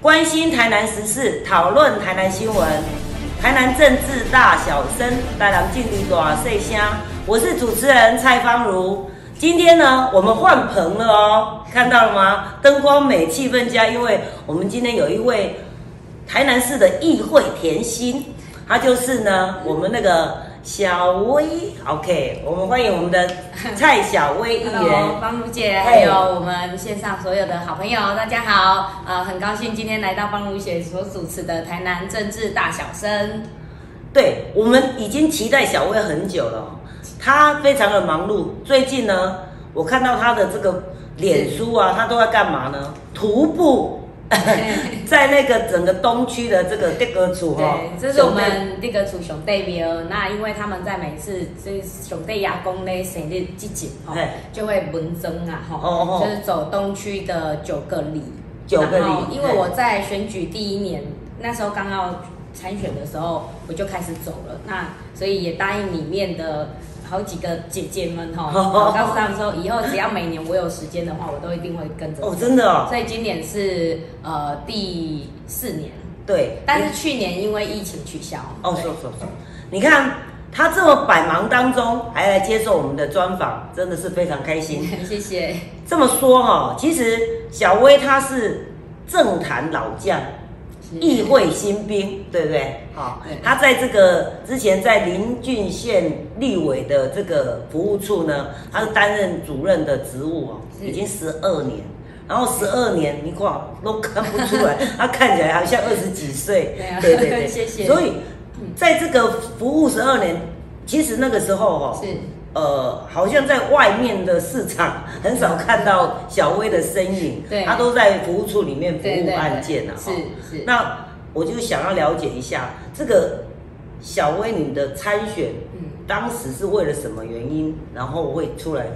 关心台南时事，讨论台南新闻，台南政治大小声，台南进度大细声。我是主持人蔡芳如。今天呢，我们换棚了哦，看到了吗？灯光美，气氛佳。因为我们今天有一位台南市的议会甜心，他就是呢，我们那个小薇。OK，我们欢迎我们的蔡小薇议员。芳如姐，还有我们线上所有的好朋友，大家好。呃，很高兴今天来到方如姐所主持的台南政治大小生。对，我们已经期待小薇很久了哦，她非常的忙碌。最近呢，我看到她的这个脸书啊，她都在干嘛呢？徒步，在那个整个东区的这个地格组哈对，，这是我们这个主熊代表。那因为他们在每次这熊代亚公嘞生日季节哈，就会文增啊哈，哦哦就是走东区的九个里。九个里因为我在选举第一年，那时候刚要参选的时候，我就开始走了。那所以也答应里面的好几个姐姐们哈，我告诉他们说，以后只要每年我有时间的话，我都一定会跟着。哦，真的哦，所以今年是呃第四年，对，但是去年因为疫情取消。哦，对说说说，你看他这么百忙当中还来接受我们的专访，真的是非常开心。谢谢。这么说哈、其实小薇她是政坛老将，议会新兵，对不对？好、对。她在这个之前在林郡县立委的这个服务处呢，他是担任主任的职务哦，已经十二年。然后十二年，你看都看不出来，他看起来好像二十几岁。对啊对对对，谢谢。所以在这个服务十二年，其实那个时候哦，是呃，好像在外面的市场 很少看到小薇的身影，对她都在服务处里面服务对对对案件啊。是是那我就想要了解一下，这个小薇你的参选，嗯当时是为了什么原因，然后会出来？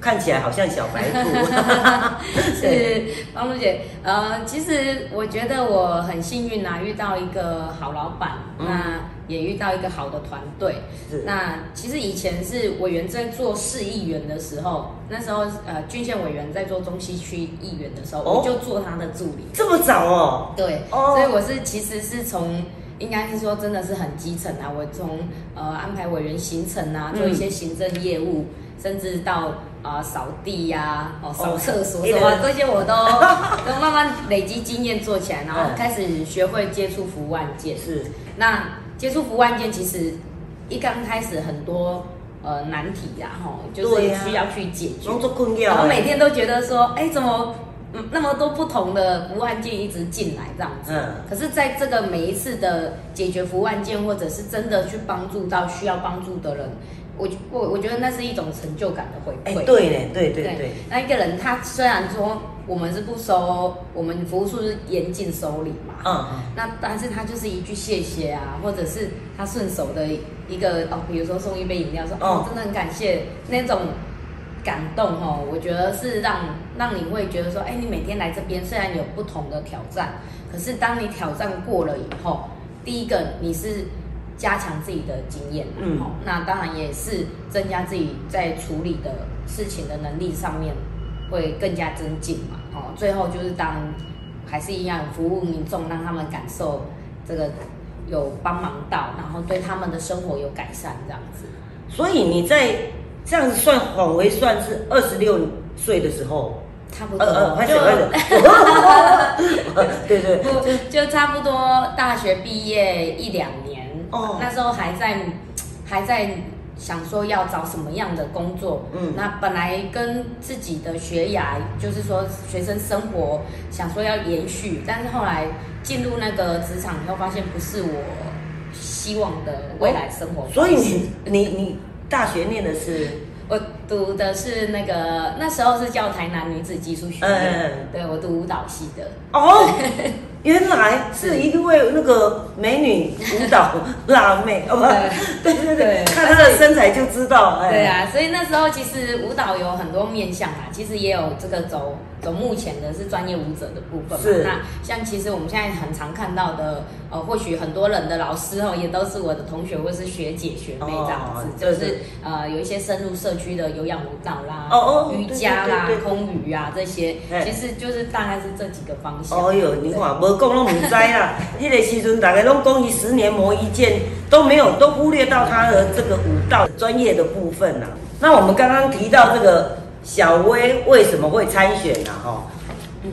看起来好像小白兔，对是方露姐，呃，其实我觉得我很幸运呐、遇到一个好老板，嗯那也遇到一个好的团队。是那其实以前是委员在做市议员的时候，那时候呃郡县委员在做中西区议员的时候，哦我就做他的助理。这么早哦，对，哦所以我是其实是从。应该是说，真的是很基层啊！我从呃安排委员行程啊，做一些行政业务，甚至到啊、扫地呀、哦扫厕所什么、哦这些，我都 都慢慢累积经验做起来，然后嗯开始学会接触服务案件。是那接触服务案件，其实一刚开始很多呃难题呀、吼，就是需要去解决。工作困然后，每天都觉得说，哎，怎么嗯那么多不同的服务案件一直进来这样子？嗯可是在这个每一次的解决服务案件，或者是真的去帮助到需要帮助的人，我我我觉得那是一种成就感的回哎，馈。对嘞，对对对，那一个人他虽然说我们是不收，我们服务处是严禁收礼嘛，嗯嗯，那但是他就是一句谢谢啊，或者是他顺手的一个哦，比如说送一杯饮料，说哦哦，真的很感谢那种感动哦，我觉得是让让你会觉得说，哎，你每天来这边虽然有不同的挑战，可是当你挑战过了以后，第一个你是加强自己的经验，嗯。嗯，那当然也是增加自己在处理的事情的能力上面会更加增进嘛，哦，最后就是当还是一样服务民众，让他们感受这个有帮忙到，然后对他们的生活有改善这样子。所以你在这样子算往回算是二十六岁的时候，差不多，就，对对，不就差不多大学毕业一两年，哦。那时候还在还在想说要找什么样的工作，嗯。那本来跟自己的学涯，就是说学生生活想说要延续，但是后来进入那个职场以后，发现不是我希望的未来生活所以你你你大学念的是？我读的是那个那时候是叫台南女子技术学院，嗯。对我读舞蹈系的。哦，原来是一位那个美女舞蹈 辣妹，哦不，对 对对，看她的身材就知道，哎。对，啊，所以那时候其实舞蹈有很多面向啊，其实也有这个走走目前的是专业舞者的部分嘛。是那像其实我们现在很常看到的，呃，或许很多人的老师哦，也都是我的同学或是学姐学妹这样子，哦就对是呃有一些深入社区的，有有氧舞蹈啦，哦哦瑜伽啦对对对，对空余啊这些，其实就是大概是这几个方向。哦哟，你看，无讲拢唔知啦。迄个时阵，大家拢讲伊十年磨一剑，都没有都忽略到他的这个舞蹈专业的部分啦。那我们刚刚提到这个小薇为什么会参选呢？哈，嗯，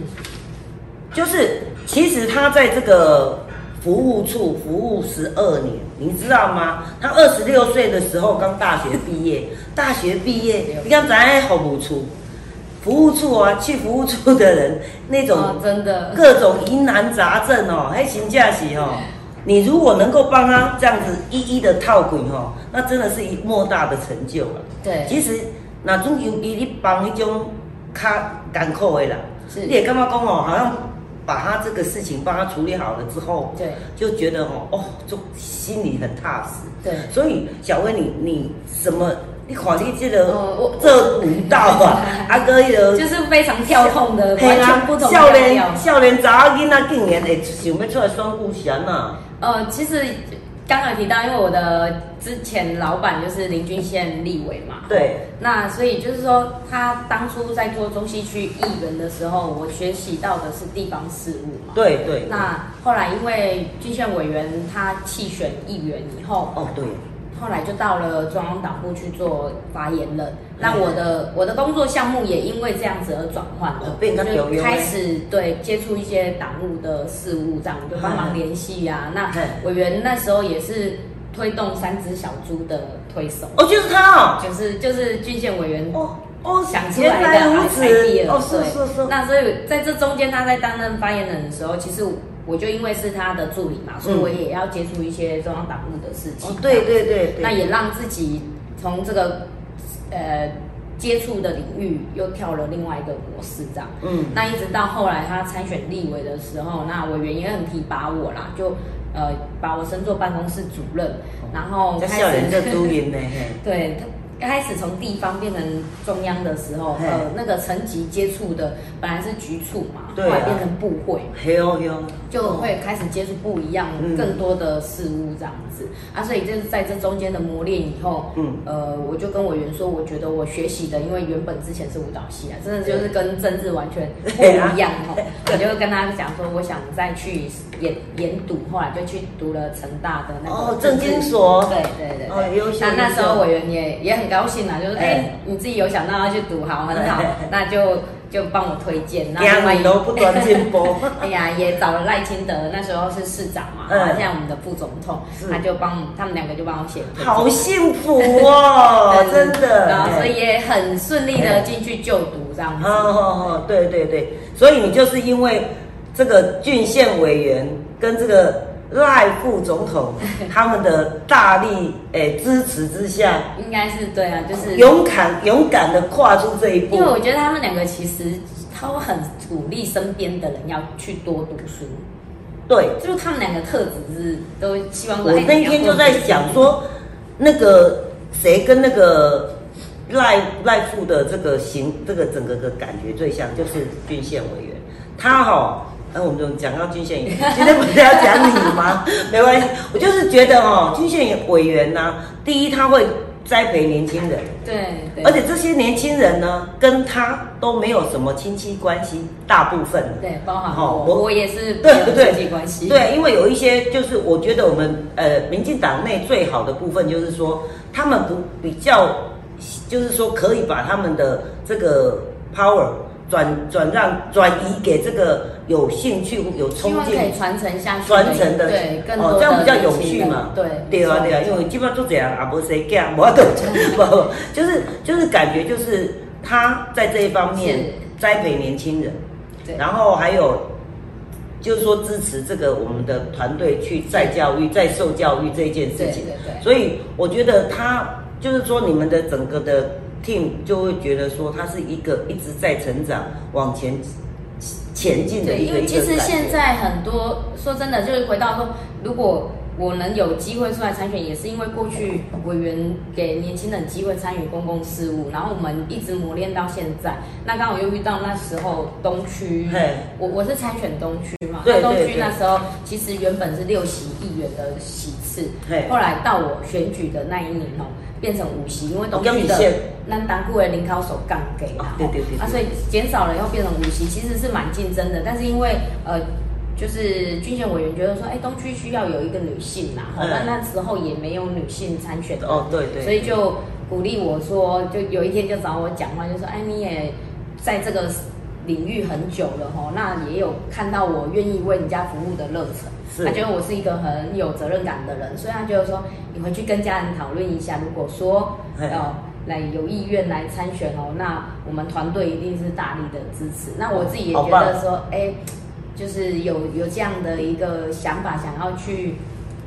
就是其实他在这个服务处服务十二年，你知道吗？他二十六岁的时候刚大学毕业，大学毕业，你看咱服务处，服务处啊，去服务处的人那种。哦，真的，各种疑难杂症哦，还请假期哦。你如果能够帮他这样子一一的套滚哦，那真的是一莫大的成就了。对，其实那种尤其你帮迄种较艰苦的人，是你也感觉讲哦，好像把他这个事情帮他处理好了之后，对就觉得哦哦，就心里很踏实。对。所以小薇你你什么？你看你这个、这舞蹈啊，啊个迄个就是非常跳痛的，嘿完全不同的少年。少年查某囡仔竟然会想要出来选股神呐！呃，其实刚才提到，因为我的之前老板就是林俊宪立委嘛，对，那所以就是说，他当初在做中西区议员的时候，我学习到的是地方事务嘛。对对。那后来因为俊县委员他弃选议员以后，哦对，后来就到了中央党部去做发言人。那我的我的工作项目也因为这样子而转换了就开始对接触一些党务的事务，这样就帮忙联系呀。那委员那时候也是推动三只小猪的推手，哦就是他哦，就是就是郡县委员哦哦，想出来的此。idea，哦是对。是是，那所以在这中间，他在担任发言人的时候，其实我就因为是他的助理嘛，所以我也要接触一些中央党务的事情。哦对对对对，那也让自己从这个呃接触的领域又跳了另外一个模式，这样。嗯。那一直到后来他参选立委的时候，那委员也很提拔我啦，就呃把我升做办公室主任，然后开始 对。开始从地方变成中央的时候，呃，那个层级接触的本来是局处嘛，对啊。后来变成部会，就会开始接触不一样、嗯。更多的事物这样子。啊，所以就是在这中间的磨练以后，嗯。呃，我就跟委员说，我觉得我学习的，因为原本之前是舞蹈系啊，真的就是跟政治完全不一样哦。我就跟他讲说，我想再去研研读，后来就去读了成大的那个哦政经所对对对哦。优秀那那时候委员也也很高兴啊，就是哎、哎你自己有想到要去读，好，很好，那就就帮我推荐。那惊另外一你都不断进步，哎呀，也找了赖清德，那时候是市长嘛，嗯。啊，现在我们的副总统，他就帮他们两个就帮我写，好幸福哦，真的，然后所以也很顺利的进去就读这样子。哦哦哦，对对对，所以你就是因为这个郡县委员跟这个赖副总统 他们的大力诶、支持之下，应该是对啊，就是勇敢勇敢的跨出这一步因为。我觉得他们两个其实都很鼓励身边的人要去多读书，对，就是他们两个特质是都希望。我哎那天就在想，说，那个谁跟那个赖赖副的这个行这个整个的感觉最像，就是郡县委员，他哈。哎，我们就讲到郡县委员，今天不是要讲你吗？没关系，我就是觉得哦，郡县委员呢、第一他会栽培年轻人，对对，而且这些年轻人呢，跟他都没有什么亲戚关系，大部分。的对包含好我，我也是对没有对亲戚关系，对，因为有一些就是我觉得我们呃民进党内最好的部分就是说，他们不比较，就是说可以把他们的这个 power 转转让转移给这个有兴趣有冲劲。传承下去，传承的对更多的哦，这样比较有趣嘛。对对啊，对啊，因为基本上都这样啊，不谁干，我都不不，就是就是感觉就是他在这一方面栽培年轻人，对然后还有就是说支持这个我们的团队去再教育、再受教育这一件事情。对对对所以我觉得他就是说你们的整个的 team 就会觉得说他是一个一直在成长、往前前进的，因为其实现在很多说真的，就是回到说，如果我能有机会出来参选，也是因为过去委员给年轻人机会参与公共事务，然后我们一直磨练到现在。那刚好又遇到那时候东区，我我是参选东区嘛，对那东区那时候其实原本是六席议员的席次嘿，后来到我选举的那一年哦，变成五席，因为东哦区的减那当库的零考手杠给啦，对对对对啊，所以减少了以后变成五席，其实是蛮竞争的，但是因为呃。就是军选委员觉得说，哎，东区需要有一个女性呐，嗯。那那时候也没有女性参选的哦，对对，所以就鼓励我说，就有一天就找我讲话，就说，哎，你也在这个领域很久了吼，那也有看到我愿意为人家服务的热忱，是他觉得我是一个很有责任感的人，所以他觉得说，你回去跟家人讨论一下，如果说嘿呃来有意愿来参选哦，那我们团队一定是大力的支持。那我自己也觉得说，哎，就是有有这样的一个想法，想要去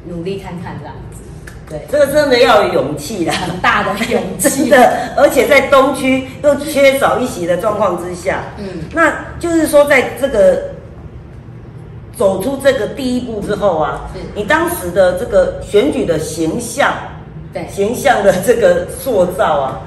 努力看看这样子，对，这个真的要有勇气啦。很大的勇真气。的，而且在东区又缺少一席的状况之下，嗯，那就是说，在这个走出这个第一步之后啊，你当时的这个选举的形象，对，形象的这个塑造啊，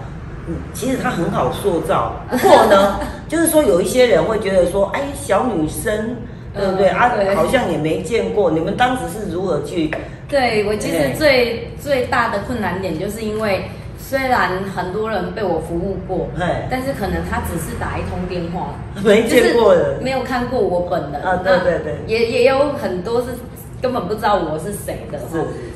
嗯，其实它很好塑造。不过呢，就是说有一些人会觉得说，哎，小女生，对不对、嗯啊对？好像也没见过。你们当时是如何去？对我其实对最最大的困难点，就是因为虽然很多人被我服务过，但是可能他只是打一通电话，没见过的。就是没有看过我本人。啊对对对。也也有很多是根本不知道我是谁的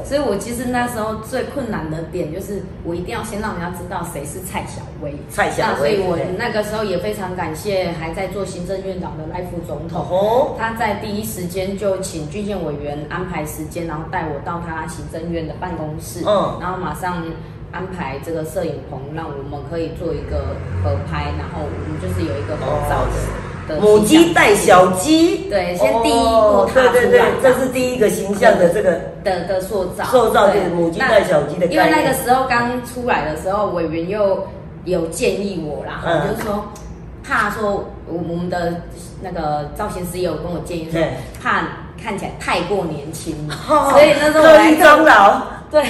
所以我其实那时候最困难的点就是我一定要先让人家知道谁是蔡小薇。蔡小薇那所以我那个时候也非常感谢还在做行政院长的赖副总统。哦，他在第一时间就请郡县委员安排时间，然后带我到他行政院的办公室，嗯。然后马上安排这个摄影棚，让我们可以做一个合拍，然后我们就是有一个合照的、的母鸡带小鸡，对先第一步哦踏出来对对对，这是第一个形象的这个的的塑造，塑造就是母鸡那带小鸡的因为那个时候刚出来的时候，委员又有建议我啦，嗯。就是说怕说我我们的那个造型师也有跟我建议说，怕看起来太过年轻，哦所以那时候我刻来意装老，对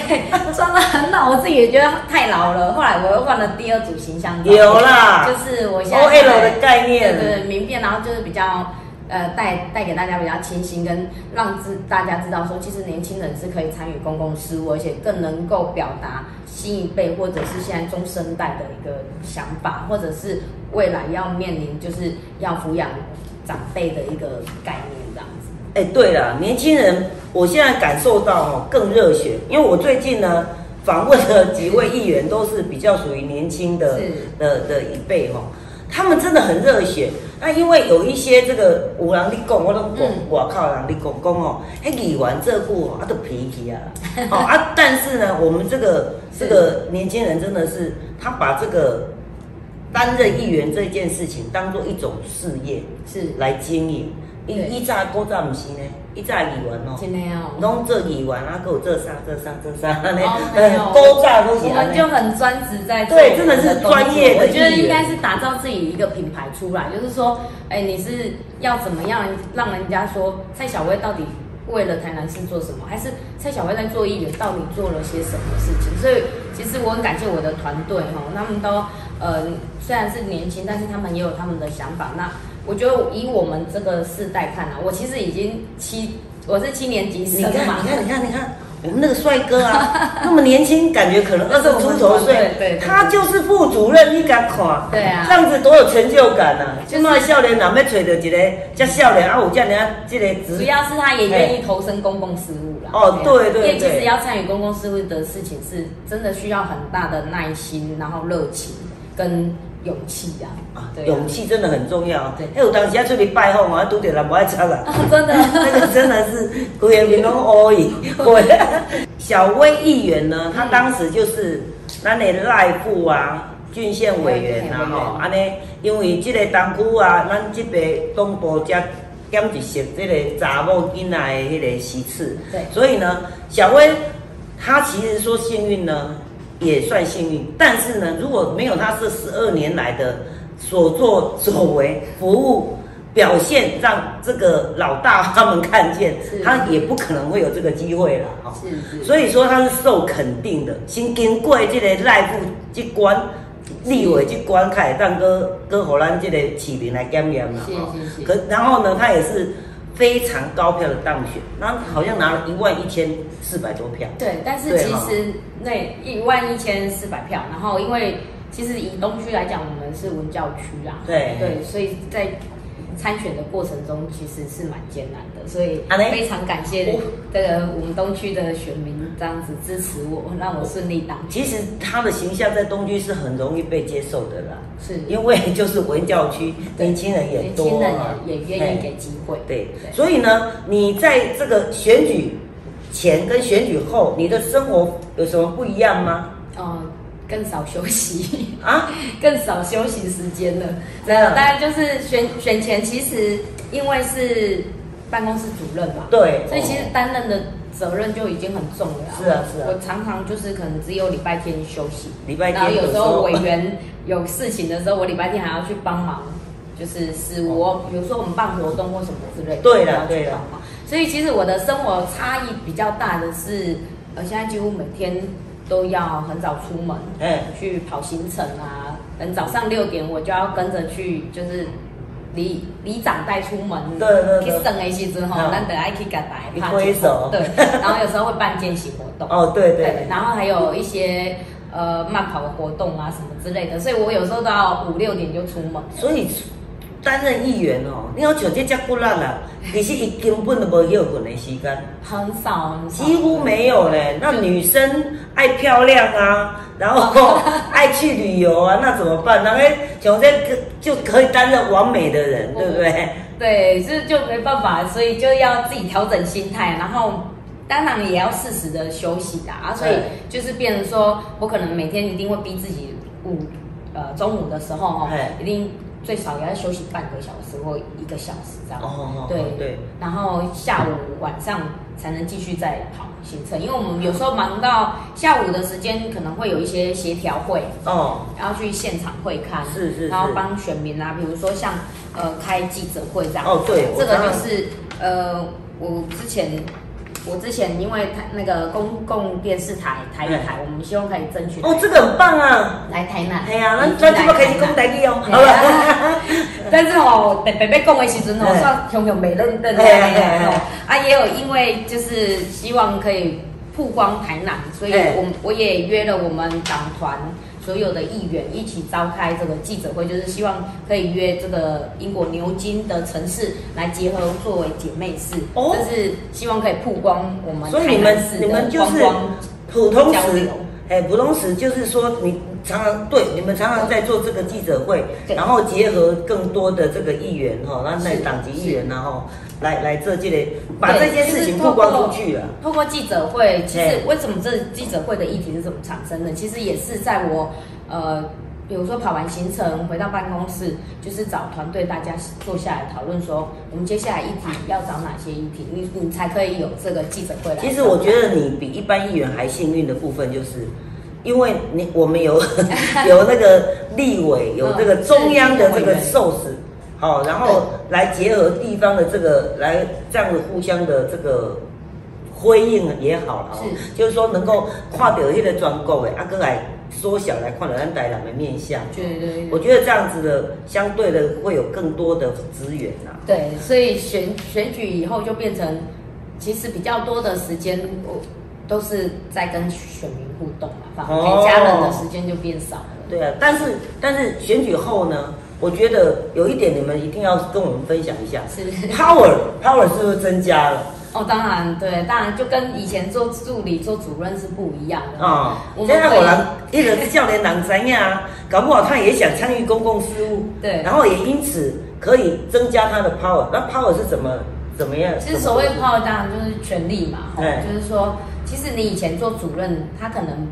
装的很老，我自己也觉得太老了。后来我又换了第二组形象照，有啦就是我现在 OL 的概念对对对名片，然后就是比较。呃，带带给大家比较清新，跟让知大家知道说，其实年轻人是可以参与公共事务，而且更能够表达新一辈或者是现在中生代的一个想法，或者是未来要面临就是要抚养长辈的一个概念这样子。哎，对了，年轻人，我现在感受到哦更热血，因为我最近呢访问的几位议员都是比较属于年轻的的的一辈哦，他们真的很热血。那因为有一些这个有人你讲，我都讲嗯，我靠人你讲讲哦，哎，你玩这句啊都脾气啊，哦啊，但是呢，我们这个这个年轻人真的是他把这个担任议员这件事情当做一种事业是，来经营。伊对。以早古早毋是呢，以早议员哦，真的哦。拢做议员啊，还有做啥做啥做啥安尼哦，没有。古早都是我们就很专职在做对真的是专业的我觉得艺人应该是打造自己一个品牌出来，就是说，哎，你是要怎么样让人家说蔡小薇到底为了台南市做什么，还是蔡小薇在做议员到底做了些什么事情？所以其实我很感谢我的团队哈，他们都呃虽然是年轻，但是他们也有他们的想法。那我觉得以我们这个世代看啊，我其实已经七，我是七年级你看，生嘛，你看，你看，你看，我们那个帅哥啊，那么年轻，感觉可能二十出头岁对对对，他就是副主任，你敢看？对啊这样子多有成就感啊！就是现在少年人要找到一个叫少年啊，有这样这个职主要是他也愿意投身公共事务啦。哦对对因为其对实要参与公共事务的事情，是真的需要很大的耐心，然后热情跟勇气啊。啊对啊勇气真的很重要。对哎，有当时要出去拜访啊，拄着人不爱插啦。啊，真的。那个真的是规个面拢乌伊。对，小薇议员呢，他当时就是咱的赖副啊。郡县委员啊，吼，安尼，因为这个东区啊，咱这个东部才减一些这个查某囡仔的迄个席次，对所以呢，小薇她其实说幸运呢，也算幸运，但是呢，如果没有他这十二年来的所作所为、服务表现，让这个老大他们看见，他也不可能会有这个机会了，哈。是是。所以说他是受肯定的，先经过这个赖副机关。立委去观看，让哥哥荷兰这个市民来检验嘛，可然后呢，他也是非常高票的当选，然后好像拿了一万一千四百多票。对，但是其实那一万一千四百票，然后因为其实以东区来讲，我们是文教区啦，对对，所以在参选的过程中其实是蛮艰难的，所以非常感谢我这个我们东区的选民这样子支持我，让我顺利当。其实他的形象在东区是很容易被接受的啦，是。因为就是文教区，年轻人也多年轻人也也愿意嘿给机会，对，所以呢，你在这个选举前跟选举后，你的生活有什么不一样吗？呃，更少休息。啊，更少休息时间了。真的大概就是选选前，其实因为是办公室主任嘛，对，所以其实担任的责任就已经很重了。是啊是啊我常常就是可能只有礼拜天休息，礼拜然后天有时候委员有事情的时候，我礼拜天还要去帮忙。就是事务，我比如说我们办活动或什么之类的，对啦我要去对的。所以其实我的生活差异比较大的是，呃，现在几乎每天都要很早出门，哎，去跑行程啊，等早上六点我就要跟着去，就是里里长带出门，对对对。去省的时阵吼，嗯咱得爱去给带你挥手。对，然后有时候会办践行活动，哦，对对对，然后还有一些呃慢跑的活动啊什么之类的，所以我有时候都要五六点就出门，所以担任议员哦，你要像这遮骨力啦，其实伊根本都无休困的时间，很少几乎没有嘞。那女生爱漂亮啊，然后 爱去旅游啊，那怎么办？那个像这个就可以担任完美的人，对不对？对，这就没办法，所以就要自己调整心态，然后当然也要适时的休息啦。啊，所以就是变成说，我可能每天一定会逼自己午呃中午的时候哦，一定最少也要休息半个小时或一个小时这样。对对，然后下午晚上才能继续再跑行程，因为我们有时候忙到下午的时间，可能会有一些协调会，哦，然后去现场会看，是是是。然后帮选民啊，比如说像呃开记者会这样，哦对这个就是呃我之前我之前因为台那个公共电视台台语台，我们希望可以争取哦，这个很棒啊！来台南，哎呀，咱移居咱这么开始来台南。讲台语哦，好了。啊 但是哦，特别要讲的时阵哦，嘿算熊熊没认真的嘿嘿嘿哦，啊，也有因为就是希望可以曝光台南，所以我我也约了我们党团所有的议员一起召开这个记者会，就是希望可以约这个英国牛津的城市来结合作为姐妹市，哦？这是希望可以曝光我们所以你们你们的就是普通时哎，普通时就是说你常常对你们常常在做这个记者会，然后结合更多的这个议员哈，那那党籍议员然后来来这这类把这件事情曝光出去了。透过记者会，其实为什么这记者会的议题是怎么产生的？其实也是在我呃，比如说跑完行程回到办公室，就是找团队大家坐下来讨论说，我们接下来议题要找哪些议题，你你才可以有这个记者会来。其实我觉得你比一般议员还幸运的部分，就是因为你我们有 有那个立委，有这个中央的这个受使，好，然后来结合地方的这个来这样子互相的这个辉映也好了，哦是。就是说能够跨掉那个全国的，啊，哥来缩小来看到咱台南的面相。对对对。我觉得这样子的相对的会有更多的资源呐、对，所以选选举以后就变成，其实比较多的时间我都是在跟选民互动嘛，反而哦陪家人的时间就变少了。对啊，但是但是选举后呢，我觉得有一点你们一定要跟我们分享一下是。，power power 是不是增加了哦，当然对，当然就跟以前做助理、做主任是不一样的啊？现在我人一人是教练郎怎样啊？搞不好他也想参与公共事务，对然后也因此可以增加他的 power。那 power 是怎么怎么样？其实所谓怎么 power 当然就是权力嘛，就是说，其实你以前做主任，他可能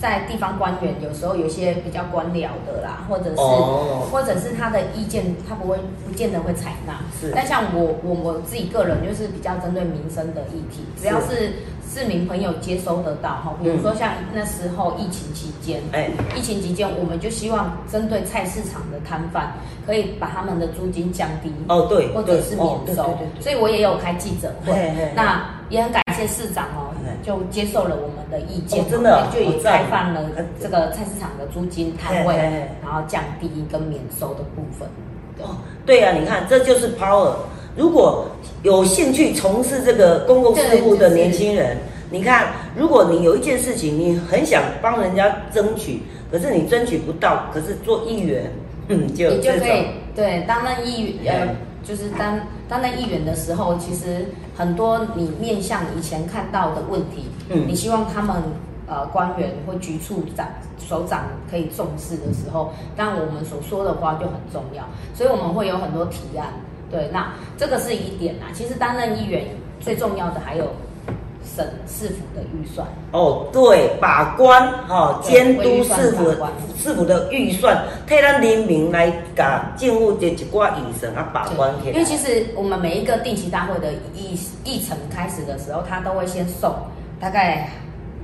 在地方官员有时候有些比较官僚的啦，或者是、哦或者是他的意见他不会不见得会采纳。是但像我我我自己个人就是比较针对民生的议题，只要是市民朋友接收得到哈，比如说像那时候疫情期间，哎疫情期间我们就希望针对菜市场的摊贩，可以把他们的租金降低。哦对，或者是免对收，哦对对对对所以我也有开记者会嘿嘿嘿。那也很感谢市长哦，就接受了我们的意见哦，真的啊就也开放了这个菜市场的租金摊位然后降低跟免收的部分。对哦，对呀、你看这就是 power。如果有兴趣从事这个公共事务的年轻人，你看，如果你有一件事情你很想帮人家争取，可是你争取不到，可是做议员，嗯，就你就可以对担任议呃嗯，就是担担任议员的时候，其实很多你面向以前看到的问题，嗯你希望他们呃官员或局处长首长可以重视的时候，当然我们所说的话就很重要，所以我们会有很多提案。对，那这个是一点啦。其实担任议员最重要的还有省市府的预算。哦，对，把关哈、对监督市府市府的预算，替咱人民来甲政府这一寡预算啊把关起来。因为其实我们每一个定期大会的议议程开始的时候，他都会先送大概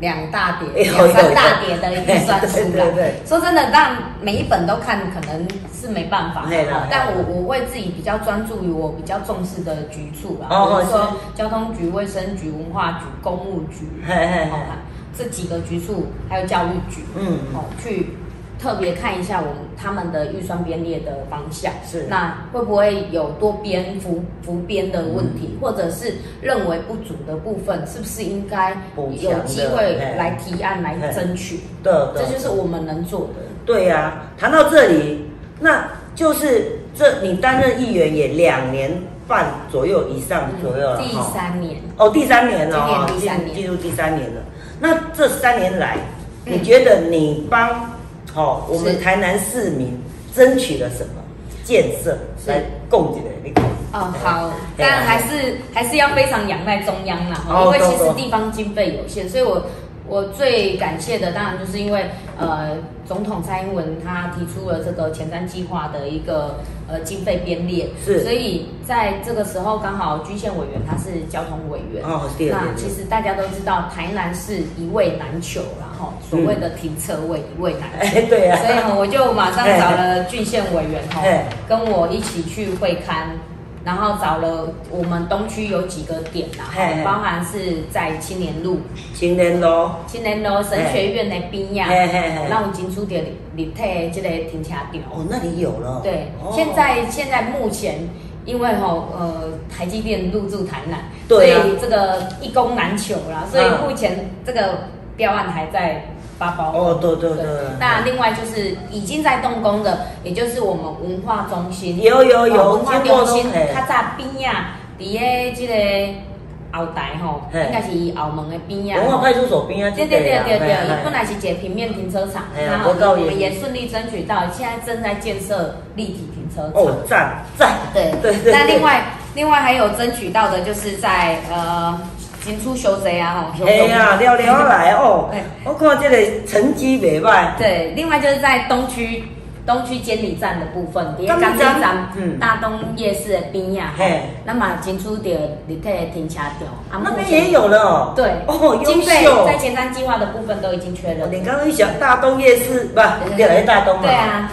两大叠、两三大叠的一个算书啦。说真的，让每一本都看可能是没办法但我我会自己比较专注于我比较重视的局处啦，哦比如说交通局、卫生局、文化局、公务局，这几个局处，还有教育局，嗯。哦，去特别看一下我们他们的预算编列的方向，是。那会不会有多编浮浮编的问嗯。题，或者是认为不足的部分，是不是应该有机会嘿。来提案来嘿争取？对对。这就是我们能做的。对呀、谈到这里，那就是这你担任议员也两年半左右以上左右了第三年，哦，第三年了哦，今年第三年。进进入第三年了。那这三年来，嗯。你觉得你帮好、我们台南市民争取了什么？建设来供给的？那个。哦，好，但还是还是要非常仰赖中央啦，哦因为其实地方经费有限，所以我我最感谢的当然就是因为呃总统蔡英文他提出了这个前瞻计划的一个呃经费编列，是。所以在这个时候刚好均线委员他是交通委员，哦对对那其实大家都知道台南是一位难求啦，哈，所谓的停车位一位难求。哎，对呀、所以呢，我就马上找了郡县委员哈 嘿，跟我一起去会刊，然后找了我们东区有几个点啦包含是在青年路、青年路，青年路神学院的边呀那我进出的立体的这个停车场。哦，那里有了。对哦，现在现在目前。因为哈呃台积电入驻台南，对啊所以这个一工难求啦，所以嗯目前这个标案还在哦，对对对。那另外就是已经在动工的，也就是我们文化中心。有有有哦文化中心，都嘿较早边啊，伫个即个后台吼，应该是后门的边啊。文化派出所边啊，对对对对对，本来是一个平面停车场，然后我们也顺利争取到，现在正在建设立体停车场。哦，赞赞。对对对。对那另，外另外还有争取到的就是在呃进出修贼啊吼。哎呀，聊聊来哦 对，我看这个成绩袂歹。对，另外就是在东区东区监理站的部分，伫个监理监理站站，嗯大东夜市的边呀，嘿那么进出的立体的停车场，啊那边也有了哦。对，哦，优经费秀。在前瞻计划的部分都已经确认。你刚刚一想大东夜市，不，对来大东嘛。对。啊，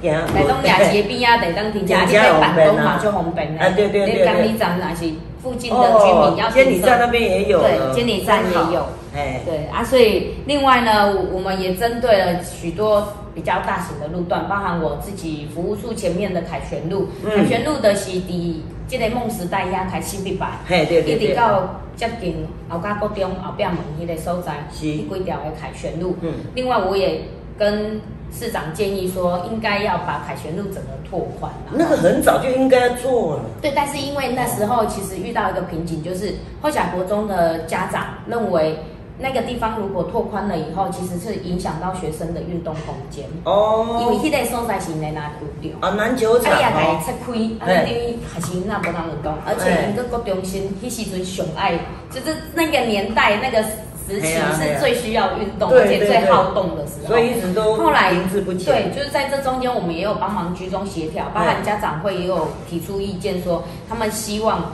行。台东夜市的边啊，地当停车，你在办公嘛就方便啊对对对对你监理站那是附近的居民要哦监理站那边也有。对监理站也有。哎。对啊，所以另外呢，我我们也针对了许多比较大型的路段，包含我自己服务处前面的凯旋路，嗯凯旋路的是伫这个梦时代亚台新北摆，嘿对对对一直到接近后家国中后壁门迄个所在，是几条的凯旋路。嗯另外我也跟市长建议说，应该要把凯旋路整个拓宽啊那个很早就应该做了。对，但是因为那时候其实遇到一个瓶颈，就是后甲国中的家长认为那个地方如果拓宽了以后，其实是影响到学生的运动空间，哦因为哦。迄个所在是内拿球场。啊，篮球场啊，你也哦。甲伊拆开，啊，等于学生那无人运动，而且嘿因个国中心，迄时阵上爱，就是那个年代那个时期嘿啊嘿啊是最需要运动，而且最好动的时候。所以一直都后来停滞不前。对，就是在这中间，我们也有帮忙居中协调，包含家长会也有提出意见说，他们希望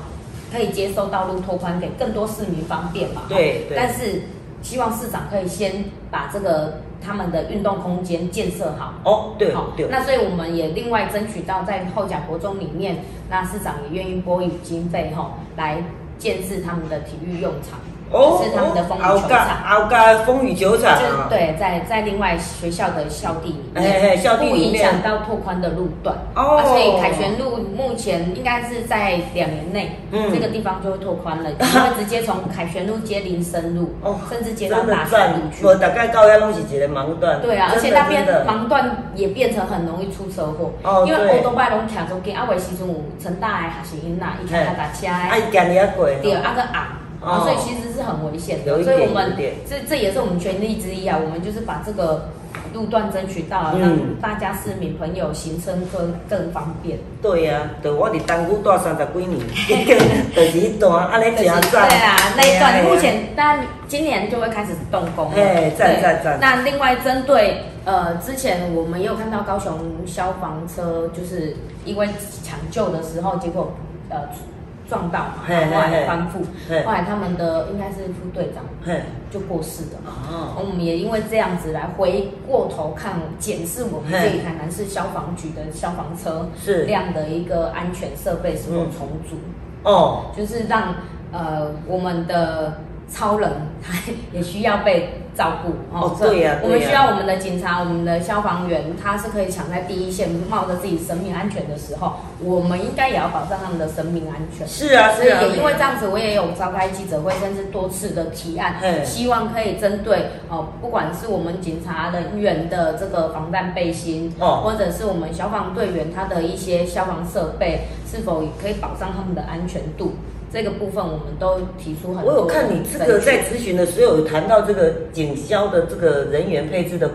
可以接受道路拓宽给更多市民方便嘛。对对但是希望市长可以先把这个他们的运动空间建设好。哦，对好对。那所以我们也另外争取到在后甲国中里面，那市长也愿意拨予经费哈，来建设他们的体育用场。就是他们的风雨球场。风雨球场啊，对，在在另外学校的校地里面，校地不影响到拓宽的路段。哦，所以凯旋路目前应该是在两年内，这个地方就会拓宽了，因为直接从凯旋路接林森路，哦，甚至接到大山路去。我大概高压东西一个盲段。对啊，而且那边盲段也变成很容易出车祸，哦，因为欧多拜拢卡中间，啊，为时阵有成大的学生因呐，伊开他打车，啊，伊今日过，对，啊个啊。啊，所以其实是很危险的，所以我们这这也是我们权利之一啊。我们就是把这个路段争取到，让大家市民朋友行车更更方便。对呀，对，我伫东区住三十几年，就是一段安尼行站。对啊，那一段目前但今年就会开始动工。哎，在在在。那另外针对呃，之前我们也有看到高雄消防车，就是因为抢救的时候，结果呃。撞到嘛，后来翻覆，后来他们的应该是副队长就过世了。哦，我们也因为这样子来回过头看检视我们这里台南市消防局的消防车辆的一个安全设备是否重组。哦，就是让呃我们的超人他也需要被。照顾哦，对呀，我们需要我们的警察、我们的消防员，他是可以抢在第一线，冒着自己生命安全的时候，我们应该也要保障他们的生命安全。是啊，所以也因为这样子，我也有召开记者会，甚至多次的提案，希望可以针对哦，不管是我们警察人员的这个防弹背心，哦，或者是我们消防队员他的一些消防设备，是否可以保障他们的安全度。这个部分我们都提出很多。我有看你这个在咨询的时候有谈到这个警消的这个人员配置的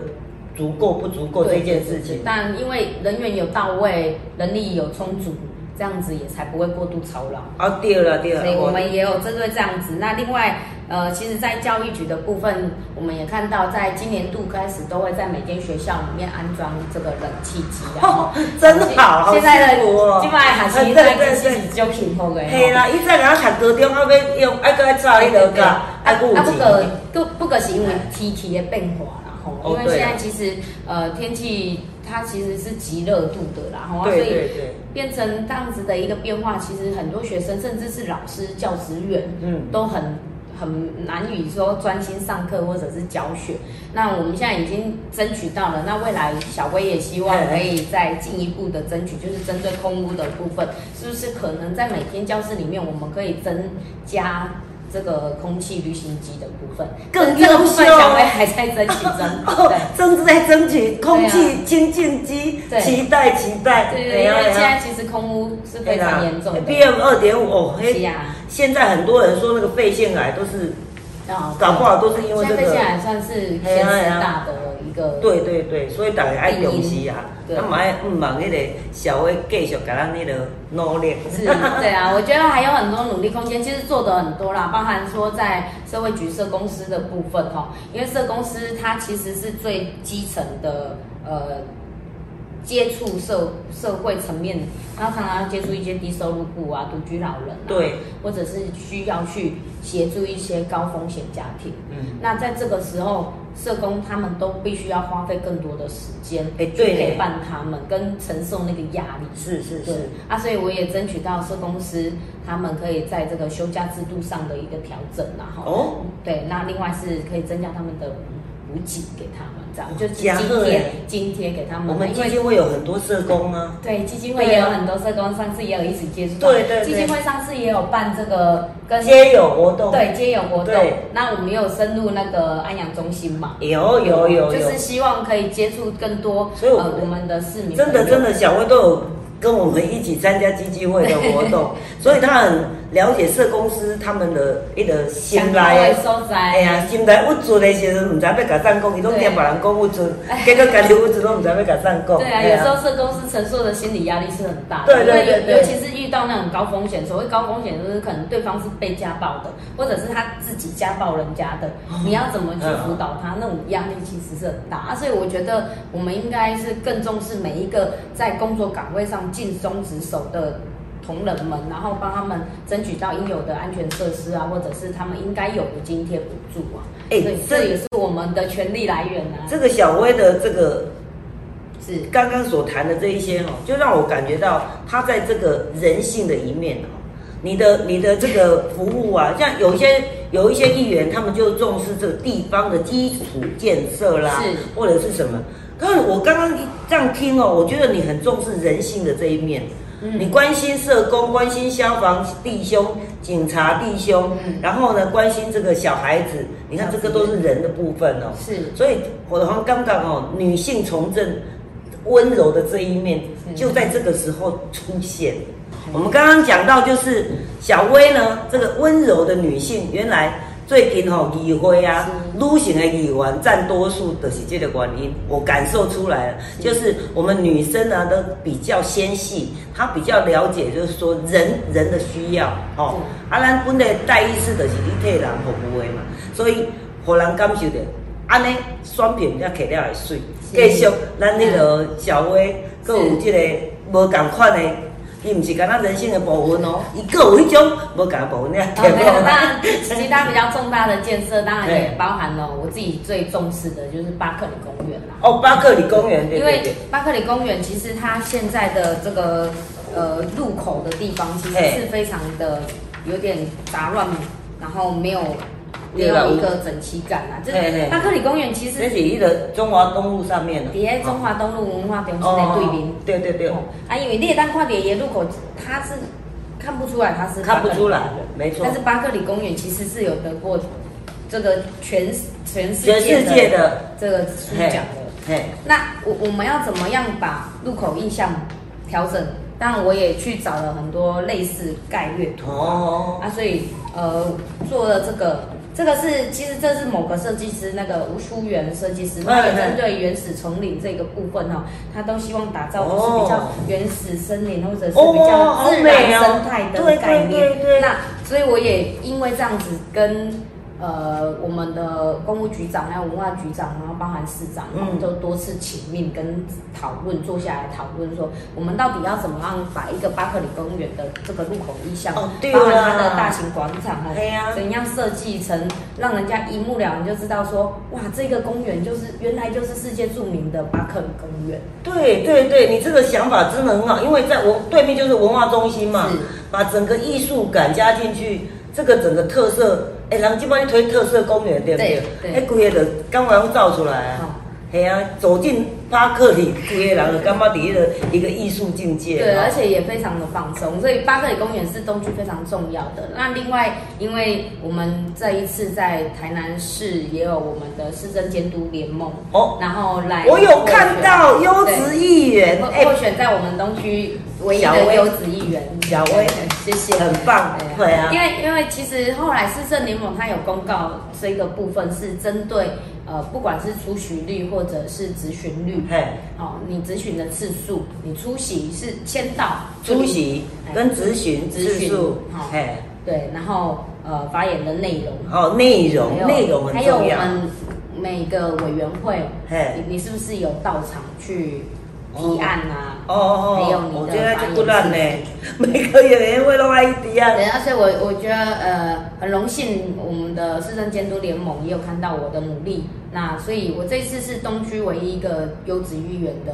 足够不足够这件事情。但因为人员有到位，人力有充足，这样子也才不会过度操劳。啊，对了对了。所以我们也有针对这样子。那另外。呃，其实，在教育局的部分，我们也看到，在今年度开始，都会在每间学校里面安装这个冷气机哦。真好，现在的今麦还是在跟自己就幸福的。嘿啦，以前我读高中，我要用爱搁爱炸迄个噶，爱顾啊，不过不不过是因为天气的变化啦吼，因为现在其实呃天气它其实是极热度的啦吼，所以变成这样子的一个变化，其实很多学生甚至是老师、教职员，嗯，都很。很难以说专心上课或者是教学，那我们现在已经争取到了，那未来小薇也希望可以再进一步的争取，就是针对空屋的部分，是不是可能在每天教室里面我们可以增加？这个空气滤芯机的部分，更优秀。小薇还在争取中，对，正在争取空气清净机，期待期待。对，因为现在其实空污是非常严重的，PM 二点五哦，嘿，现在很多人说那个肺腺癌都是，搞不好都是因为这个。现在还算是偏大的一个。对对对，所以大家爱重视啊，他们爱唔忙那个小薇继续给咱那个努力。是，对啊，我觉得还有很多努力空间，其实做的很多啦，包含说在社会局社公司的部分哈，因为社公司它其实是最基层的呃。接触社社会层面，然后常常要接触一些低收入户啊、独居老人，对，或者是需要去协助一些高风险家庭。嗯，那在这个时候，社工他们都必须要花费更多的时间，哎，对。陪伴他们，跟承受那个压力。是是是，啊，所以我也争取到社公司他们可以在这个休假制度上的一个调整然后哦，对，那另外是可以增加他们的补给给他们。就津贴津贴给他们，我们基金会有很多社工啊。对，基金会也有很多社工，上次也有一起接触。对对基金会上次也有办这个跟街友活动。对，街友活动。那我们有深入那个安阳中心嘛？有有有，就是希望可以接触更多，所以我们的市民真的真的小薇都有跟我们一起参加基金会的活动，所以他很。了解社公司他们的一个心内，哎呀，心来不足的时候，唔知要甲上讲，伊拢听别人讲不足，结果家己不足，拢唔知要甲上讲。对啊，有时候社公司承受的心理压力是很大的，对对对，尤其是遇到那种高风险，所谓高风险就是可能对方是被家暴的，或者是他自己家暴人家的，你要怎么去辅导他？那种压力其实是很大啊。所以我觉得我们应该是更重视每一个在工作岗位上尽忠职守的。同仁们，然后帮他们争取到应有的安全设施啊，或者是他们应该有的津贴补助啊。哎，这也是我们的权利来源啊。这个小薇的这个是刚刚所谈的这一些哦，就让我感觉到他在这个人性的一面哦，你的你的这个服务啊，像有一些有一些议员，他们就重视这个地方的基础建设啦，是或者是什么。可是我刚刚这样听哦，我觉得你很重视人性的这一面。嗯你关心社工，关心消防弟兄、警察弟兄，嗯然后呢，关心这个小孩子，你看这个都是人的部分哦。是所以我好像刚刚哦，女性从政温柔的这一面，就在这个时候出现。我们刚刚讲到，就是小薇呢，这个温柔的女性，原来最近吼、议会啊，女性的议员占多数，就是这个原因。我感受出来了，就是我们女生呢都比较纤细，她比较了解，就是说人人的需要哦。啊，咱本来代议士就是你替人服务的嘛，所以互人感受到，安尼选品才摕了会水。继续，咱迄个小薇，佮有即个无共款的。伊毋是干那人性的部分哦，伊各有迄种无共的部分，你哦，没有，当然，其他比较重大的建设，当然也包含了我自己最重视的，就是巴克里公园啦。哦，巴克里公园，对因为巴克里公园其实它现在的这个呃入口的地方，其实是非常的有点杂乱，然后没有没对啦有一个整齐感啊。这嘿嘿巴克里公园其实这是迄个中华东路上面的，伫在中华东路文化中心的对面。对对对，哦啊，因为你也当跨点沿路口，它是看不出来它是看不出来巴克里公园，没错但是巴克里公园其实是有得过这个全全世全世界的这个书奖的。嘿，那我我们要怎么样把路口印象调整？当然，我也去找了很多类似概略图哦，啊，所以呃做了这个。这个是，其实这是某个设计师，那个吴淑媛设计师，他也针对原始丛林这个部分哈，他都希望打造就是比较原始森林或者是比较自然生态的概念。对对对。那所以我也因为这样子跟呃我们的公务局长还有文化局长，然后包含市长，嗯我们都多次请命跟讨论，坐下来讨论说，我们到底要怎么样把一个巴克里公园的这个入口意向，哦对包含啦它的大型广场哦，对呀怎样设计成让人家一目了然就知道说，哇，这个公园就是原来就是世界著名的巴克里公园。对对对，你这个想法真的很好，因为在我对面就是文化中心嘛是，把整个艺术感加进去，这个整个特色，哎，人基本上推特色公园对不对？对对哎，规个就刚刚造出来啊哦。系啊，走进巴克里，规个人就感觉第一个一个艺术境界。对，哦而且也非常的放松，所以巴克里公园是东区非常重要的。那另外，因为我们这一次在台南市也有我们的市政监督联盟，哦，然后来我有看到优质议员，获哎，获选在我们东区唯一的优质议员，小薇谢谢，很棒，对啊因。为因为其实后来市政联盟它有公告这个部分是针对呃不管是出席率或者是咨询率，嘿，哦，你咨询的次数，你出席是签到出席跟咨询次咨询数好，嘿，对，然后呃发言的内容，哦，内容内容很还有我。们每个委员会，嘿你你是不是有到场去提案啊？哦哦还有哦，你的我觉得就不乱呢，每个演员会都爱一提啊。对，而且我我觉得呃很荣幸，我们的市政监督联盟也有看到我的努力，那所以我这次是东区唯一一个优质议员的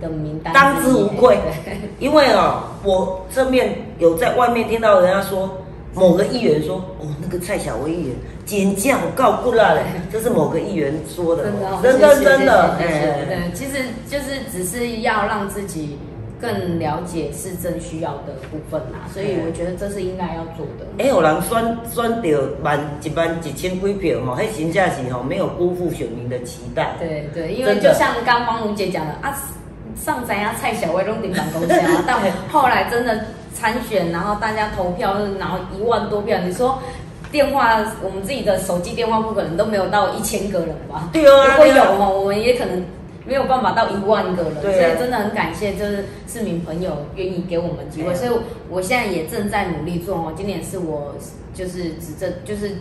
的名单，当之无愧，因为哦，我正面有在外面听到人家说，某个议员说，哦，那个蔡小薇议员尖叫告不了嘞，这是某个议员说的。真的哦，真的真的，其实就是只是要让自己更了解市政需要的部分啦，所以我觉得这是应该要做的。哎，有人选选到万一万一千几票吼，迄真正是吼没有辜负选民的期待。对对，因为就像刚方如姐讲的啊，上咱啊蔡小薇拢顶办公室啊，但后来真的参选，然后大家投票，然后一万多票，你说。电话，我们自己的手机电话不可能都没有到一千个人吧？对啊如果有哦，我们也可能没有办法到一万个人，所以真的很感谢，就是市民朋友愿意给我们机会，啊所以我现在也正在努力做哦。今年是我就是执政，就是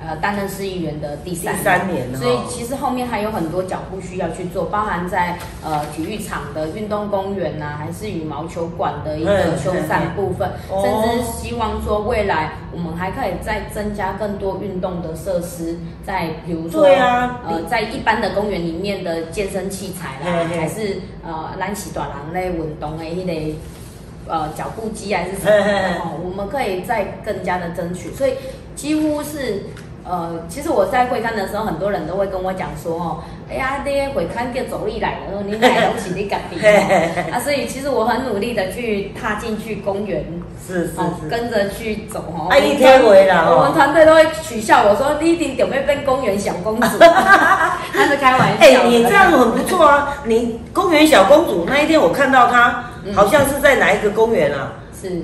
呃担任市议员的第三第三年。哦所以其实后面还有很多脚步需要去做，包含在呃体育场的运动公园呐、还是羽毛球馆的一个嗯修缮部分，甚至希望说未来我们还可以再增加更多运动的设施，在比如说对啊。呃在一般的公园里面的健身器材啦，嘿嘿。还是呃咱是大人咧运动的迄、个。呃脚步机还是什么的哦，我们可以再更加的争取，所以几乎是。呃，其实我在会刊的时候，很多人都会跟我讲说，哦，哎呀，这些会刊叫走力来了，你买东西你敢比 啊？所以其实我很努力的去踏进去公园，是是哦，是，跟着去走哦。啊一天回来哦我们团队都会取笑我说，你一定准备变公园小公主，他是开玩笑的。哎、你这样很不错啊！你公园小公主那一天我看到她，嗯好像是在哪一个公园啊？是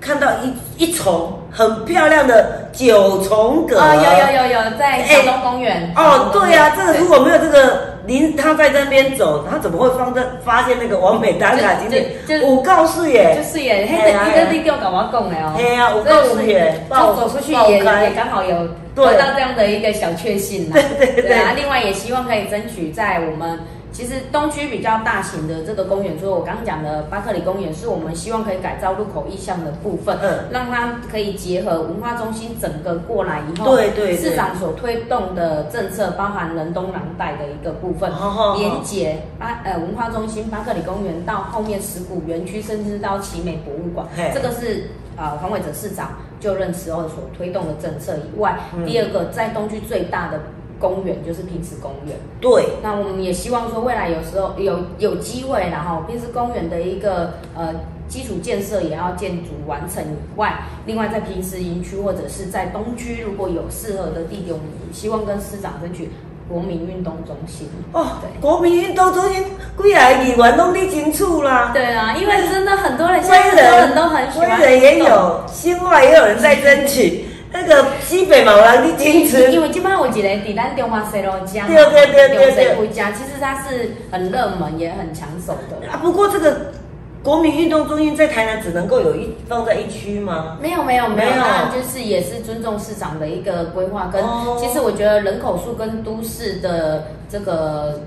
看到一一丛很漂亮的九重葛。哦，有有有有，在小东公园。哦，对呀、这个如果没有这个林，他在那边走，他怎么会放在发现那个完美打卡景点就？就五告示就，是耶，嘿啊那个你跟我跟我讲的哦。嘿啊有所以我告诉耶就走出去也也刚好有得到这样的一个小确幸啦。对对对啊，另外也希望可以争取在我们其实东区比较大型的这个公园，除了我刚刚讲的巴克里公园，是我们希望可以改造入口意向的部分，嗯。让它可以结合文化中心整个过来以后，对对对。市长所推动的政策，包含人东南带的一个部分，连接巴呃文化中心巴克里公园到后面石鼓园区，甚至到奇美博物馆嘿，这个是啊黄伟哲市长就任时候所推动的政策以外，嗯。第二个在东区最大的公园就是平时公园。对，那我们也希望说，未来有时候有有机会，然后平时公园的一个呃基础建设也要建筑完成以外，另外在平时营区或者是在东区，如果有适合的地点，我们也希望跟市长争取国民运动中心。哦对，国民运动中心几来议员都你清楚啦。对啊，因为真的很多人，现在威很多人人都很喜欢人也。有，新外也有人在争取。那个西北嘛，有人你坚持因持。为基本上我一个伫咱中华西路家嘛，对对对对对中西家，其实它是很热门也很抢手的。啊，不过这个国民运动中心在台南只能够有一放在一区吗？没有没有没有，当然就是也是尊重市长的一个规划，跟、哦其实我觉得人口数跟都市的这个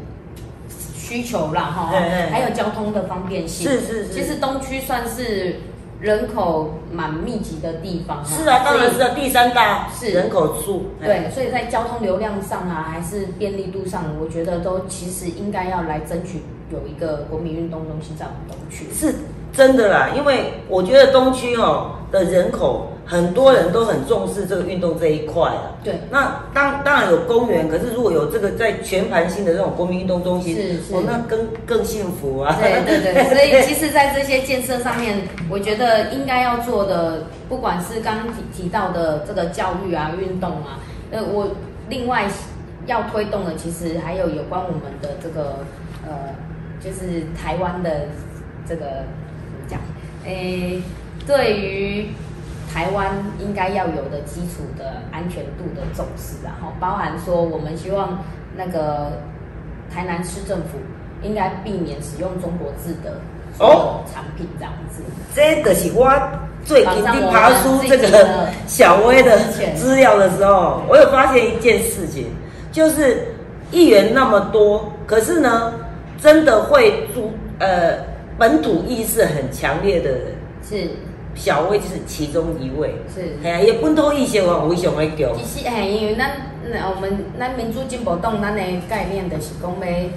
需求啦哈还有交通的方便性，是是是其实东区算是人口蛮密集的地方哈是啊，当然是所以啊，第三大是人口数。哎，对，所以在交通流量上啊，还是便利度上，我觉得都其实应该要来争取有一个国民运动中心在我们东区。是真的啦，因为我觉得东区哦的人口很多人都很重视这个运动这一块啊。对，那当当然有公园，可是如果有这个在全盘性的这种国民运动中心，是是哦，那更更幸福啊。对对对，所以其实，在这些建设上面，我觉得应该要做的，不管是刚刚提提到的这个教育啊、运动啊，呃，我另外要推动的，其实还有有关我们的这个呃，就是台湾的这个怎么讲？诶，对于台湾应该要有的基础的安全度的重视，然后包含说，我们希望那个台南市政府应该避免使用中国字的所有产品这样子。这个是我最近在爬出这个小薇的资料的时候，我有发现一件事情，就是议员那么多，可是呢，真的会主呃本土意识很强烈的人，是小薇就是其中一位。是。哎呀，也本土意识我非常的强。其实哎，因为咱那我们咱民主进步党咱的概念就是讲要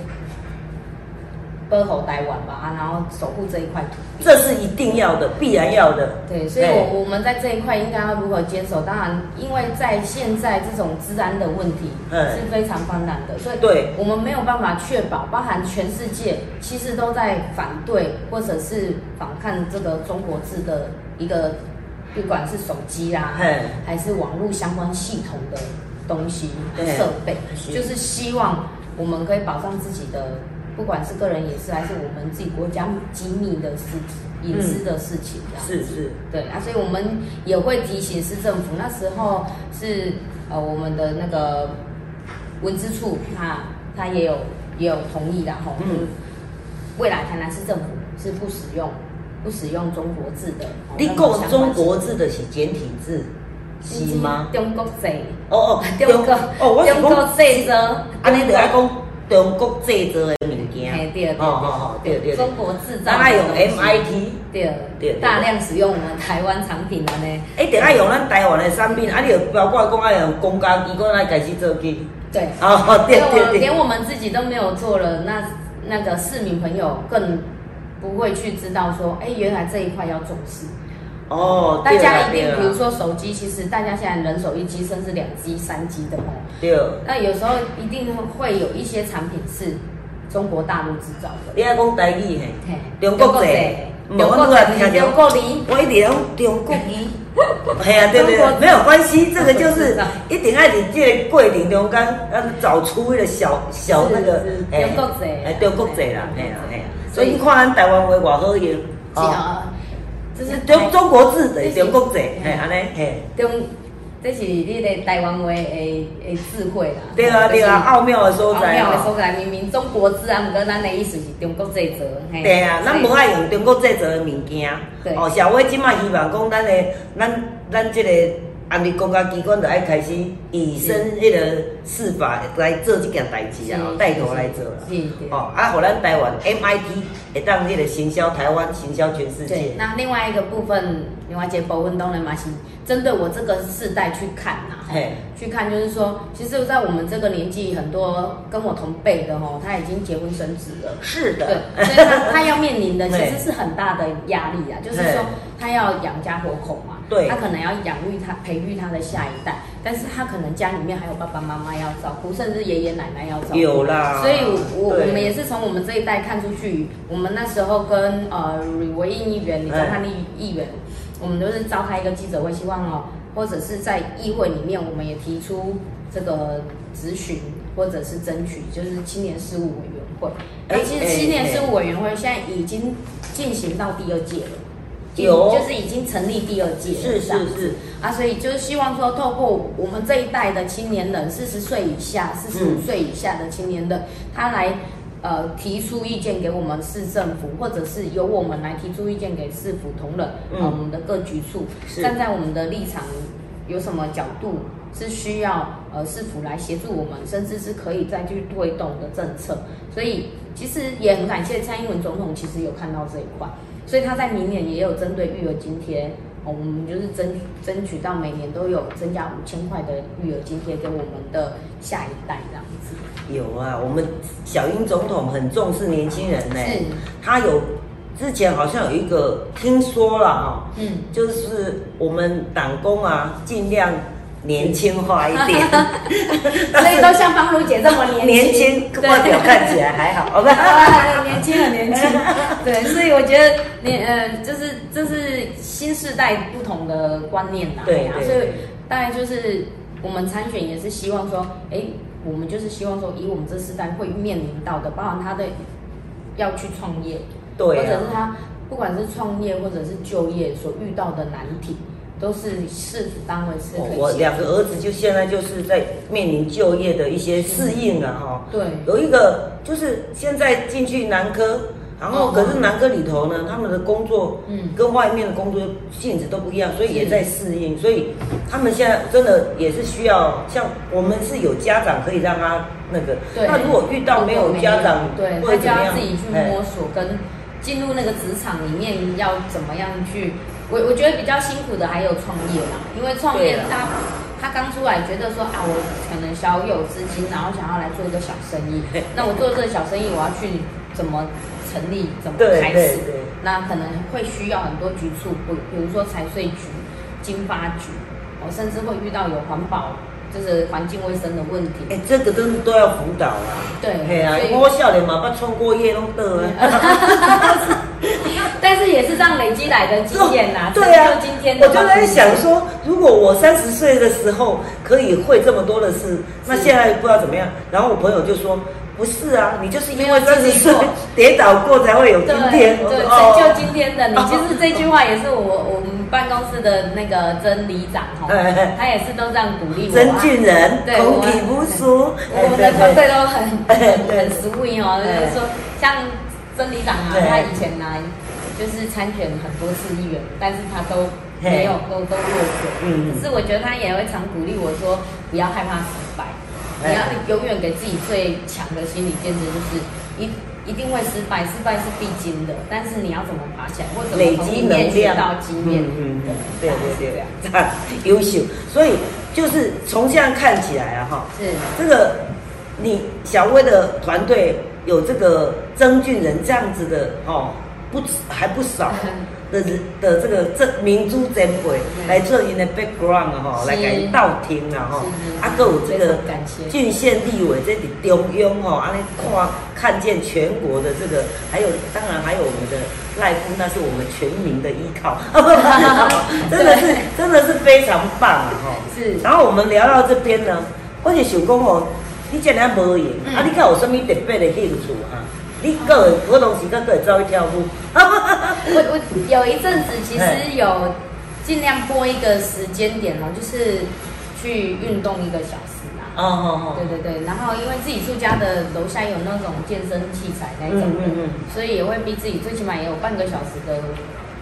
保护台湾吧，啊然后守护这一块土地。这是一定要的，必然要的。对，所以哎我我们在这一块应该要如何坚守？当然，因为在现在这种治安的问题嗯是非常泛滥的，所以对我们没有办法确保，包含全世界其实都在反对或者是反抗这个中国制的一个，不管是手机啦，嘿。还是网络相关系统的东西的设备，就是希望我们可以保障自己的，不管是个人隐私还是我们自己国家机密的事隐私的事情。是是，对啊，所以我们也会提醒市政府，那时候是呃我们的那个文资处，他他也有也有同意的吼，嗯。嗯，未来台南市政府是不使用不使用中国字的。哦你讲中国字的是简体字，是吗？中国字，哦哦，中国哦，我是中国讲，制造，安尼就要讲中国制造的物件。哎对对哦哦哦，对对对。中国制造咱爱用 MIT，对对对大量使用我们台湾产品了呢，哎，得爱用咱台湾的产品，啊，你就包括讲爱用公家机关来开始做机。对。哦，对我对对。连我们自己都没有做了，那那个市民朋友更不会去知道说，哎，原来这一块要重视。哦，大家一定，比如说手机，其实大家现在人手一机，甚至两机、三机的哦。对，那有时候一定会有一些产品是中国大陆制造的。你爱讲台语嘿，中国制中国籍，中国离。我一直讲中国籍。系啊，对对对，没有关系，这个就是一定爱你这个过程中间，要找出一个小小那个中国制，哎，中国制啦，嘿呀嘿啊，所以你看咱台湾话偌好用，是啊，这是中中国字的中国字，嘿安尼嘿。中，这是你的台湾话的的智慧啦。对啊对啊，奥妙的所在奥妙的所在，明明中国字啊，毋过咱的意思是中国制造。对啊，咱无爱用中国制造的物件。哦，社会即摆希望讲咱的咱咱即个安尼国家机关就爱开始以身迄个试法来做即件代志啊，带头来做啦。哦，啊，互咱台湾 MIT 会当迄个行销台湾，行销全世界。那另外一个部分，另外一个部分当然嘛是针对我这个世代去看呐。嘿，去看就是说，其实，在我们这个年纪，很多跟我同辈的吼，他已经结婚生子了。是的。对，所以他他要面临的其实是很大的压力啊，就是说他要养家活口嘛。对。他可能要养育他、培育他的下一代，但是他可能家里面还有爸爸妈妈要照顾，甚至爷爷奶奶要照顾。有啦。所以，我我们也是从我们这一代看出去，我们那时候跟呃维印议员、李宗翰议议员，我们都是召开一个记者会，希望哦。或者是在议会里面，我们也提出这个咨询，或者是争取，就是青年事务委员会。而其实青年事务委员会现在已经进行到第二届了，有，就是已经成立第二届，是是是。啊，所以就是希望说，透过我们这一代的青年人，四十岁以下、四十五岁以下的青年人，他来。呃，提出意见给我们市政府，或者是由我们来提出意见给市府同仁，呃，我们的各局处，站在我们的立场，有什么角度是需要呃市府来协助我们，甚至是可以再去推动的政策。所以其实也很感谢蔡英文总统，其实有看到这一块，所以他在明年也有针对育儿津贴，我们就是争争取到每年都有增加五千块的育儿津贴给我们的下一代这样子。有啊，我们小英总统很重视年轻人呢。是，他有之前好像有一个听说了哈，嗯，就是我们党工啊，尽量年轻化一点。所以都像方如姐这么年轻，年轻外表看起来还好，年轻很年轻。对，所以我觉得年呃，就是这是新时代不同的观念呐。对啊，所以当然就是我们参选也是希望说，哎。我们就是希望说，以我们这世代会面临到的，包含他的要去创业，对，或者是他不管是创业或者是就业所遇到的难题，都是市府单位是可以。我两个儿子就现在就是在面临就业的一些适应啊，哈。对。有一个就是现在进去南科。然后，可是南科里头呢，他们的工作，嗯，跟外面的工作性质都不一样，所以也在适应。所以他们现在真的也是需要，像我们是有家长可以让他那个。对。那如果遇到没有家长，对，他就要自己去摸索，跟进入那个职场里面要怎么样去。我我觉得比较辛苦的还有创业嘛，因为创业他他刚出来觉得说啊，我可能小有资金，然后想要来做一个小生意。那我做这个小生意，我要去怎么？成立怎么开始？那可能会需要很多局处，比比如说财税局、经发局，哦，甚至会遇到有环保，就是环境卫生的问题。哎，这个都都要辅导啊。对，嘿啊，我少年嘛，不冲过夜弄得啊。但是也是这样累积来的经验呐。对啊，今天我就在想说，如果我三十岁的时候可以会这么多的事，那现在不知道怎么样。然后我朋友就说。不是啊，你就是因为三十岁 跌倒过才会有今天，对，成就今天的你。其实这句话也是我我们办公室的那个曾里长哈，他也是都这样鼓励我。曾俊仁，空体不输，我们的团队都很很 sweet 哦，就是说像曾里长啊，他以前呢就是参选很多次议员，但是他都没有都都落选。嗯，可是我觉得他也会常鼓励我说，不要害怕失败。你要永远给自己最强的心理建设，就是一一定会失败，失败是必经的。但是你要怎么爬起来，或者累积能量到经验？嗯嗯，对对对，这样 优秀。所以就是从这样看起来啊，哈，是这个你小薇的团队有这个曾俊仁这样子的哦，不止还不少 的人的这个这明珠前辈来做因的 background 啊吼，是。来给因道听啊吼。是是，啊，还有这个郡县立委这里中央吼，安尼看看见全国的这个，还有当然还有我们的赖夫，那是我们全民的依靠，真的是真的是非常棒啊吼。是。然后我们聊到这边呢，我就想讲哦，你竟然无闲，嗯。啊，你看有什么特别的兴趣哈？你个会活动时间个会走去跳舞，我我有一阵子其实有尽量拨一个时间点哦，就是去运动一个小时啊。哦哦哦，对对对，然后因为自己住家的楼下有那种健身器材那种的，嗯嗯嗯。所以也会逼自己最起码也有半个小时的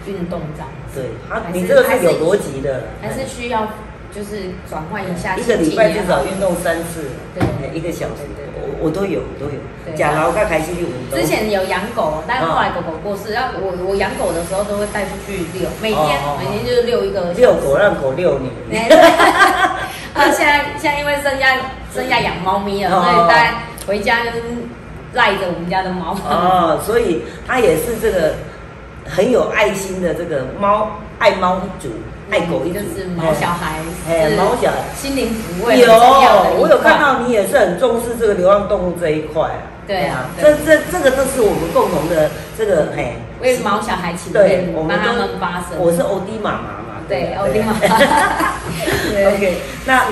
运动这样子。对，你这个是有逻辑的，还是需要就是转换一下一个礼拜至少运动。三次，对。一个小时我我都有，我都有。对，假劳刚开始运动，之前有养狗，但后来狗狗过世，要我我养狗的时候都会带出去遛，每天每天就是遛一个遛狗让狗遛你，啊，现在现在因为剩下剩下养猫咪了，哦所以大概回家就是赖着我们家的猫。哦，所以它也是这个很有爱心的这个猫爱猫一族，爱狗一族，就是毛小孩，哎是毛小孩。心灵抚慰有我有看。到你也是很重视这个流浪动物这一块啊。对啊这这这个都是我们共同的这个嘿，为毛小孩请对愿，，我们帮他都们发声。我是欧弟妈妈嘛，对不欧弟妈妈。OK，那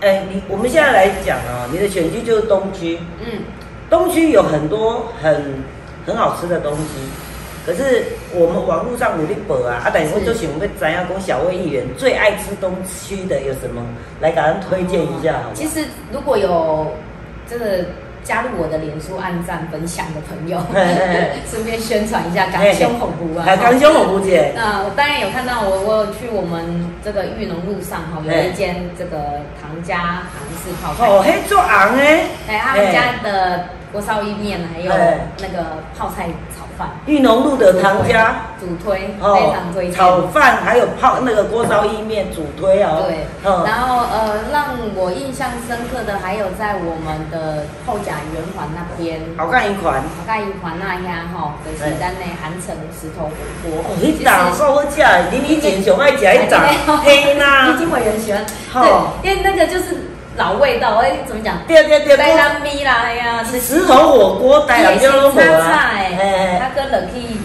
哎，你我们现在来讲啊，你的选区就是东区，嗯，东区有很多很很好吃的东西，可是我们网络上有咧报啊，啊，但是我就想要知影讲小魏议员最爱吃东西的有什么，来给人推荐一下好吗？其实如果有这个加入我的脸书按赞分享的朋友 顺便宣传一下港胸恐怖啊。还刚胸红姑姐，那我当然有看到我，我有去我们这个玉农路上哈，有一间这个唐家韩式泡菜，哦，嘿，做昂诶，哎，他们家的锅烧意面还有哎那个泡菜炒饭，玉农路的唐家。主推，非常推炒饭还有泡那个锅烧意面主推哦。对，嗯然后呃，让我印象深刻的还有在我们的后甲圆环那边，好看一款。好看一环那家哈，就是咱的韩城石头火锅哦，，迄档够好食的，你以前上爱食迄档黑啦已。经委员喜欢，哦对，因为那个就是老味道，哎，怎么讲？对对对，台南米啦，哎呀，石头火锅带南就拢无叉啊。菜，哎他跟冷气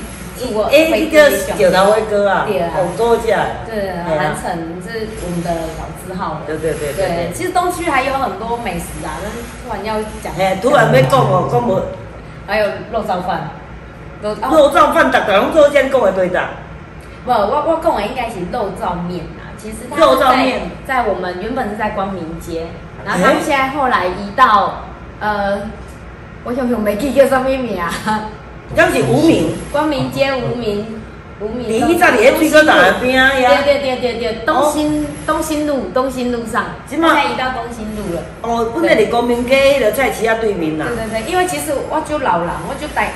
哎，那个九头威哥啊，好多家。对，哎韩城是我们的老字号了。对对对对。其实东区还有很多美食啊，但是突然要讲，哎，突然要讲哦，讲无还有肉燥饭，肉哦，肉燥饭，大家拢做这样讲的对答。不，我我跟我应该是肉燥面啊。其实它肉燥面在我们原本是在光明街，然后他们现在后来移到呃，我想想没记叫什么名啊，敢是无名，光明街无名无名。你迄早伫迄水果档那边啊呀。对对对对对，东新东新路东新路上，现在移到东新路了。哦，本来伫光明街迄个菜市啊对面啦对。对对，因为其实我就老人，我就带，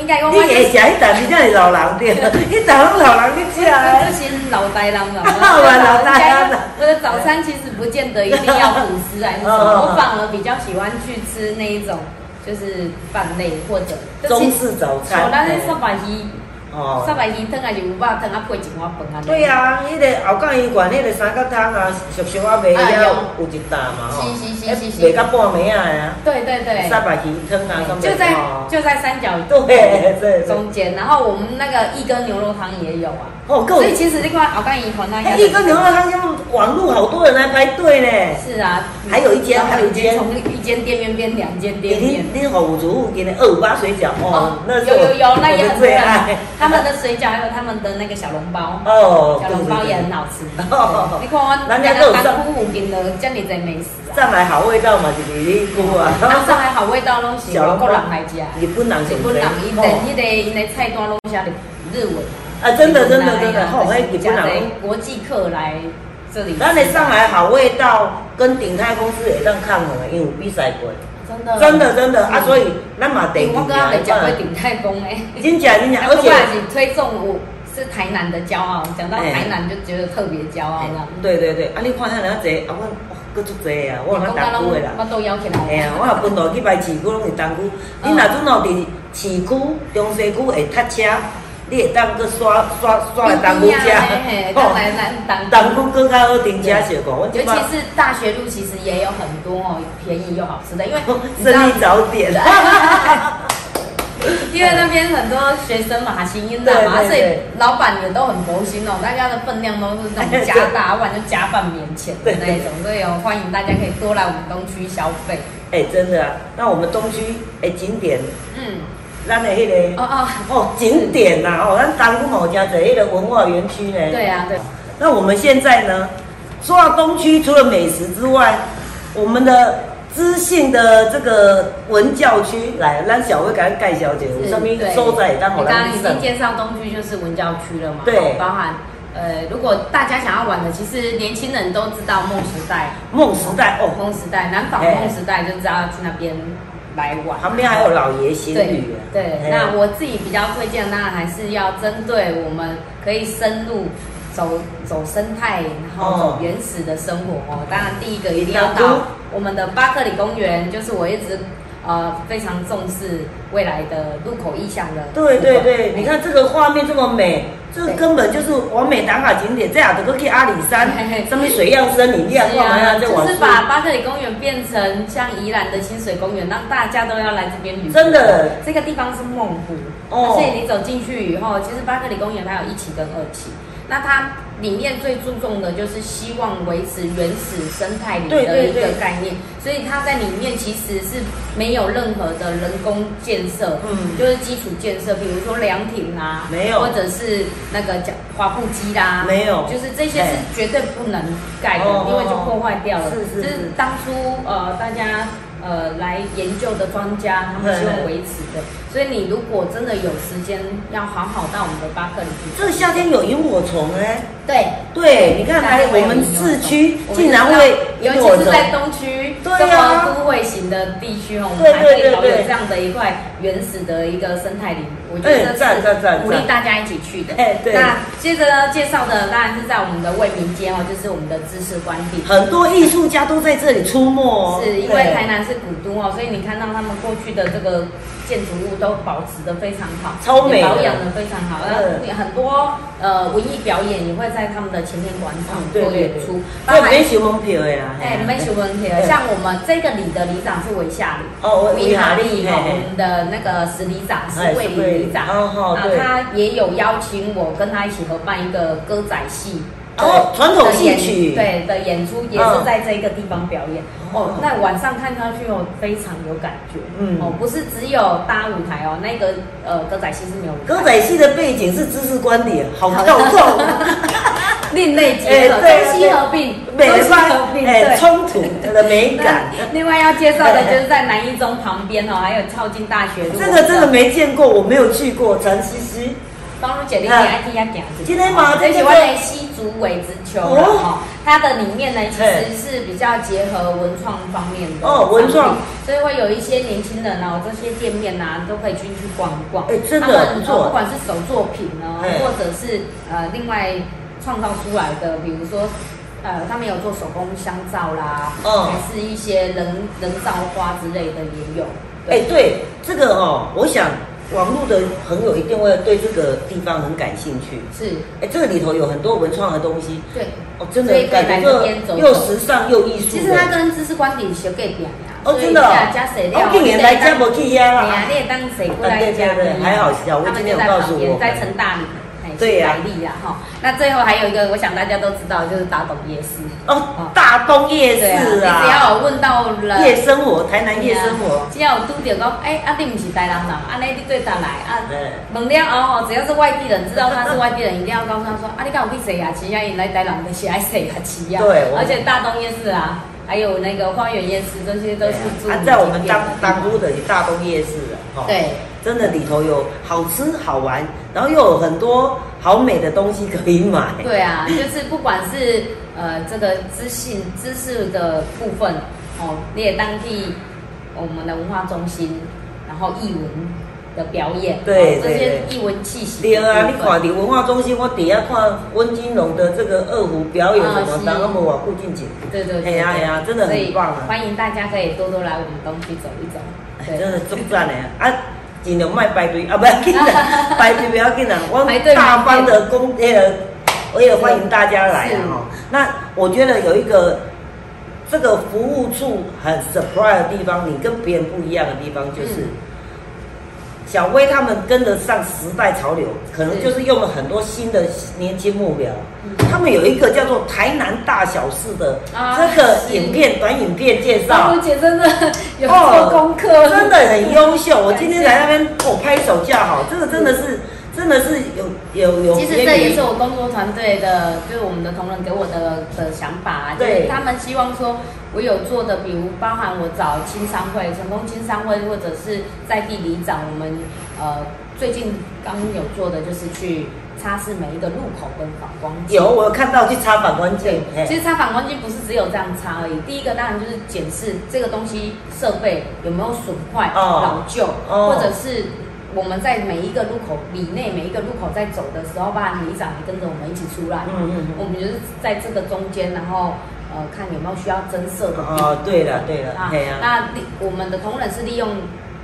你我就是会食迄档，你才是老人对，迄档拢老人去食这的。些老呆人了，老老呆郎我的早餐其实不见得一定要吐司还是什么，我反而比较喜欢去吃那一种就是饭类或者。中式早餐。像咱那烧白鱼、哦。三百鱼汤还是牛肉汤啊配一碗饭啊。对啊，迄、个后港医馆迄个三角汤啊，俗俗啊卖啊了有一担嘛吼，是是是是是。卖到半暝啊啊，对对对，三百鱼汤啊，就在哦就在三角对对对，中间，然后我们那个一根牛肉汤也有啊。哦，够所以其实这块熬干鱼团那哎，一根牛肉汤，用网络好多人来排队呢。是啊，还有一间还有一间从一间店面变两间店面你。你好五族附近的二五八水饺哦，那有有有，那也很最爱。他们的水饺还有他们的那个小笼包，哦，小笼包也很好。吃。哦你看我人家都有南上部附近的这里在美食啊，上海好味道嘛，就是你估 啊。上海好味道拢是外国人来食，日本人日本人伊的伊的伊的菜单拢写的日文。啊，真的真的真的，吼，迄日本人。国际客来这里，咱的上海好味道跟鼎泰公司也当抗衡的，因为有比赛过。真的真的真的啊，所以咱嘛得我刚刚没讲过鼎泰丰哎，真假真假，而且是推送我是台南的骄傲，讲到台南就觉得特别骄傲这样。对对对，啊，你看遐人啊济，啊，我哇，搁足济啊，我有咱东区的啦。我都邀起来。哎呀，我若分到去排市区，拢是东区。你若准哦伫市区、中西区会塞车，你会当去刷刷刷来当公家，嘿，当当当姑更加好停车小讲，尤其是大学路，其实也有很多哦，便宜又好吃的，因为 生意早点。因为那边很多学生嘛，新音的嘛，所以老板也都很佛心哦，大家的分量都是那种加大，不然就加饭免钱的那一种，所以哦，欢迎大家可以多来我们东区消费。哎，真的啊，那我们东区哎景点，嗯，咱的那个哦哦哦景点呐，哦，咱当初某家在迄个文化园区呢。对啊，对。那我们现在呢，说到东区，除了美食之外，我们的。知性的这个文教区，来让小薇给他盖小姐，我上面收在当我刚刚已经介绍东区就是文教区了嘛，对，包含呃，如果大家想要玩的，其实年轻人都知道梦时代，梦时代哦，梦时代，南纺梦时代就知道去那边来玩，旁边还有老爷仙女，对，那我自己比较推荐，当然还是要针对我们可以深入。走走生态，然后走原始的生活哦。当然，第一个一定要到我们的巴克里公园，就是我一直呃非常重视未来的入口意向的。对对对，你看这个画面这么美，这根本就是完美打卡景点。这样都可以阿里山，上面水样森林，亮光啊，就是把巴克里公园变成像宜兰的清水公园，让大家都要来这边旅游。真的，这个地方是梦湖，哦而且你走进去以后，其实巴克里公园它有一期跟二期。那它里面最注重的就是希望维持原始生态里的一个概念，所以它在里面其实是没有任何的人工建设，嗯，就是基础建设，比如说凉亭啊，没有，或者是那个脚滑步机啦，没有，就是这些是绝对不能盖的，因为就破坏掉了。是是，就是当初呃大家。呃，来研究的专家，他们希望维持的。所以你如果真的有时间，要好好到我们的巴克里去。这夏天有萤火虫哎。对对，你看来我们市区竟然会尤其是在东区这么都会型的地区哦，我们还可以保有这样的一块原始的一个生态林。我觉得是鼓励大家一起去的。哎，对。那接着呢，介绍的当然是在我们的卫民街哦，就是我们的知识官邸，很多艺术家都在这里出没哦。是因为台南是古都哦，所以你看到他们过去的这个建筑物都保持的非常好，超美，保养的非常好。然后很多呃文艺表演也会在他们的前面广场做演出。对，没收门票的呀。哎，没收门票。像我们这个里的里长是韦夏里，哦，韦夏里哈，我们的那个十里长是魏里。长，啊，他也有邀请我跟他一起合办一个歌仔戏，哦，传统戏曲，对的演出也是在这个地方表演。哦，那晚上看上去哦，非常有感觉，嗯，哦，不是只有搭舞台哦，那个呃歌仔戏是没有。歌仔戏的背景是知识观点，好跳动，另类结合，中西合并，美西合并，对，冲突的美感。另外要介绍的就是在南一中旁边哦，还有靠近大学路。这个真的没见过，我没有去过，陈西西。帮我姐你爱听下讲。今天嘛，最喜欢的西竹尾子球哦，它的里面呢其实是比较结合文创方面的哦，文创，所以会有一些年轻人哦，这些店面呐都可以进去逛一逛。哎，真的不错，不管是手作品呢，或者是呃另外创造出来的，比如说呃他们有做手工香皂啦，嗯，还是一些人人造花之类的也有。哎，对这个哦，我想。网络的朋友一定会对这个地方很感兴趣。是，哎，这个里头有很多文创的东西。对，哦，真的感觉又时尚又艺术。其实它跟知识观点小改变呀。哦，真的。加水料。我今年来加不去呀。对呀，你也当谁过来加。还好笑，我今天有告诉我。在成大里。对呀，力呀哈。那最后还有一个，我想大家都知道，就是大东夜市哦。大东夜市啊，你只要问到了夜生活，台南夜生活，只要有拄到讲，哎，啊，你不是台南人，啊，你对他来啊？问了哦，只要是外地人，知道他是外地人，一定要告诉他说，啊，你敢有去谁呀？其实因来台南的是爱谁呀？吃呀。对，而且大东夜市啊，还有那个花园夜市，这些都是住。在我们当当都的大东夜市啊，对。真的里头有好吃好玩，然后又有很多好美的东西可以买。对啊，就是不管是呃这个知性知识的部分哦，你也当地我们的文化中心，然后艺文的表演，对这些艺文气息。对啊，你看你文化中心，我底下看温金龙的这个二胡表演什么，然后我附近景。对对对，哎呀哎呀，真的很棒啊！欢迎大家可以多多来我们东区走一走，真的中赞的啊！尽量卖排队啊，不要紧啦，排队不要紧啦，我大方的公那个，我也欢迎大家来啊哈。那我觉得有一个这个服务处很 surprise 的地方，你跟别人不一样的地方就是。小薇他们跟得上时代潮流，可能就是用了很多新的年轻目标。他们有一个叫做台南大小事的啊这个影片短影片介绍芳，如姐真的有做功课，哦真的很优秀。我今天来那边，我拍手叫好，这个真的是，真的是有有有。其实这也是我工作团队的，就是我们的同仁给我的的想法啊，就对是他们希望说我有做的，比如包含我找青商会、成功青商会，或者是在地里长，我们呃最近刚有做的就是去擦拭每一个路口跟反光镜。有我有看到去擦反光镜，嘿其实擦反光镜不是只有这样擦而已。第一个当然就是检视这个东西设备有没有损坏、哦老旧，哦或者是我们在每一个路口里内每一个路口在走的时候，包含里长也跟着我们一起出来，嗯嗯嗯我们就是在这个中间，然后呃看有没有需要增设的。哦，对了对了，啊嘿啊，那我们的同仁是利用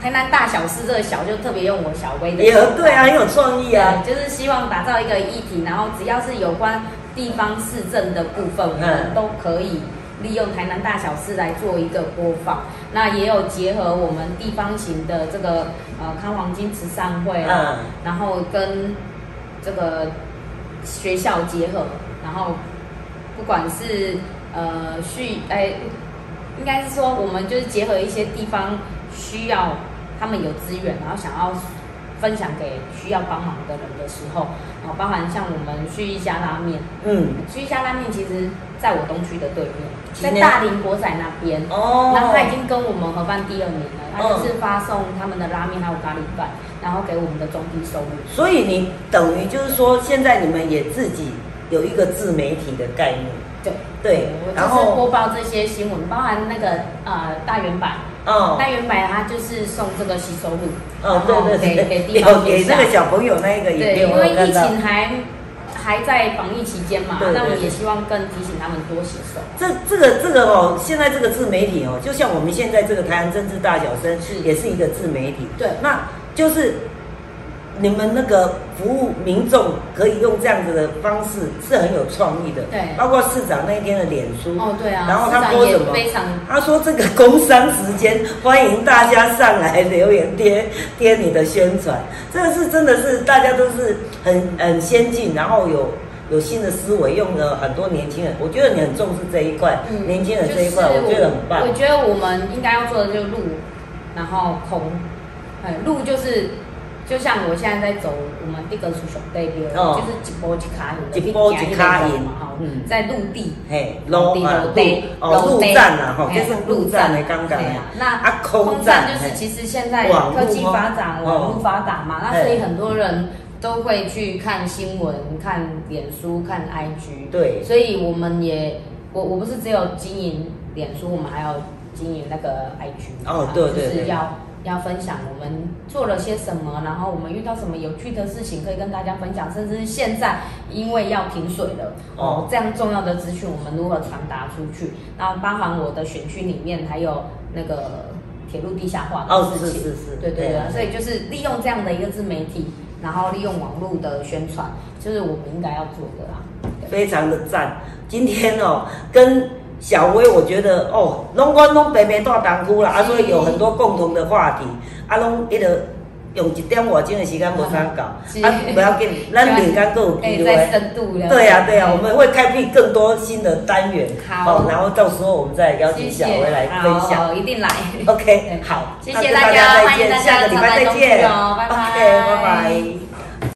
台南大小事这个小，就特别用我小薇的也对啊，很有创意啊。就是希望打造一个议题，然后只要是有关地方市政的部分，我们嗯都可以利用台南大小事来做一个播放。那也有结合我们地方型的这个呃康黄金慈善会啊，嗯然后跟这个学校结合，然后不管是呃续哎，应该是说我们就是结合一些地方需要他们有资源，然后想要分享给需要帮忙的人的时候，啊，包含像我们旭一家拉面，嗯，旭一家拉面其实在我东区的对面，在大林国仔那边。哦，然后他已经跟我们合办第二年了，他嗯就是发送他们的拉面还有咖喱饭，然后给我们的中低收入。所以你等于就是说，现在你们也自己有一个自媒体的概念，对然后播报这些新闻，包含那个呃大圆板，哦，大圆板它就是送这个吸收入，哦，对对对给对，给地方给那个小朋友那个也对，片，因为疫。情还还在防疫期间嘛，那我们也希望更提醒他们多洗手。这这个这个哦，现在这个自媒体哦，就像我们现在这个台湾政治大小生是也是一个自媒体。对那就是你们那个服务民众可以用这样子的方式，是很有创意的。对包括市长那一天的脸书。哦，对啊，然后他市长也播什么？非常他说这个工商时间，欢迎大家上来留言贴贴你的宣传。这个是真的是大家都是很很先进，然后有有新的思维，用了很多年轻人。我觉得你很重视这一块，年轻人这一块，我觉得很棒我。觉得我们应该要做的就是路，然后空，哎，路就是。就像我现在在走我们这个属熊对边，哦。就是一波一卡引的，一波一卡引嘛，哈嗯，在陆地，陆地路哦陆站啊，吼，就是陆站的刚刚对啊那啊空空站站就是其实现在科技发展，哦。网络发达嘛，那所以很多人都会去看新闻、看脸书、看 IG，对。所以我们也我我不是只有经营脸书，我们还要经营那个 IG，哦对对对就是要。要分享我们做了些什么，然后我们遇到什么有趣的事情可以跟大家分享，甚至是现在因为要停水了，哦哦，这样重要的资讯我们如何传达出去？然后包含我的选区里面还有那个铁路地下化哦的事情，是是是对对对啊，所以就是利用这样的一个自媒体，然后利用网络的宣传，就是我们应该要做的啦。非常的赞。今天哦，跟小薇，我觉得哦，拢我拢白白大当哭啦，啊，是所以有很多共同的话题，啊，拢迄个用一点外钟的时间无啥搞，是啊，不要紧，咱另间更有可以再机会。深度了。对呀、对呀、我们会开辟更多新的单元，好然后到时候我们再邀请小薇来分享。好，一定来。OK，好，谢谢大家，再见，下个礼拜再见。哦，拜拜。OK，拜拜。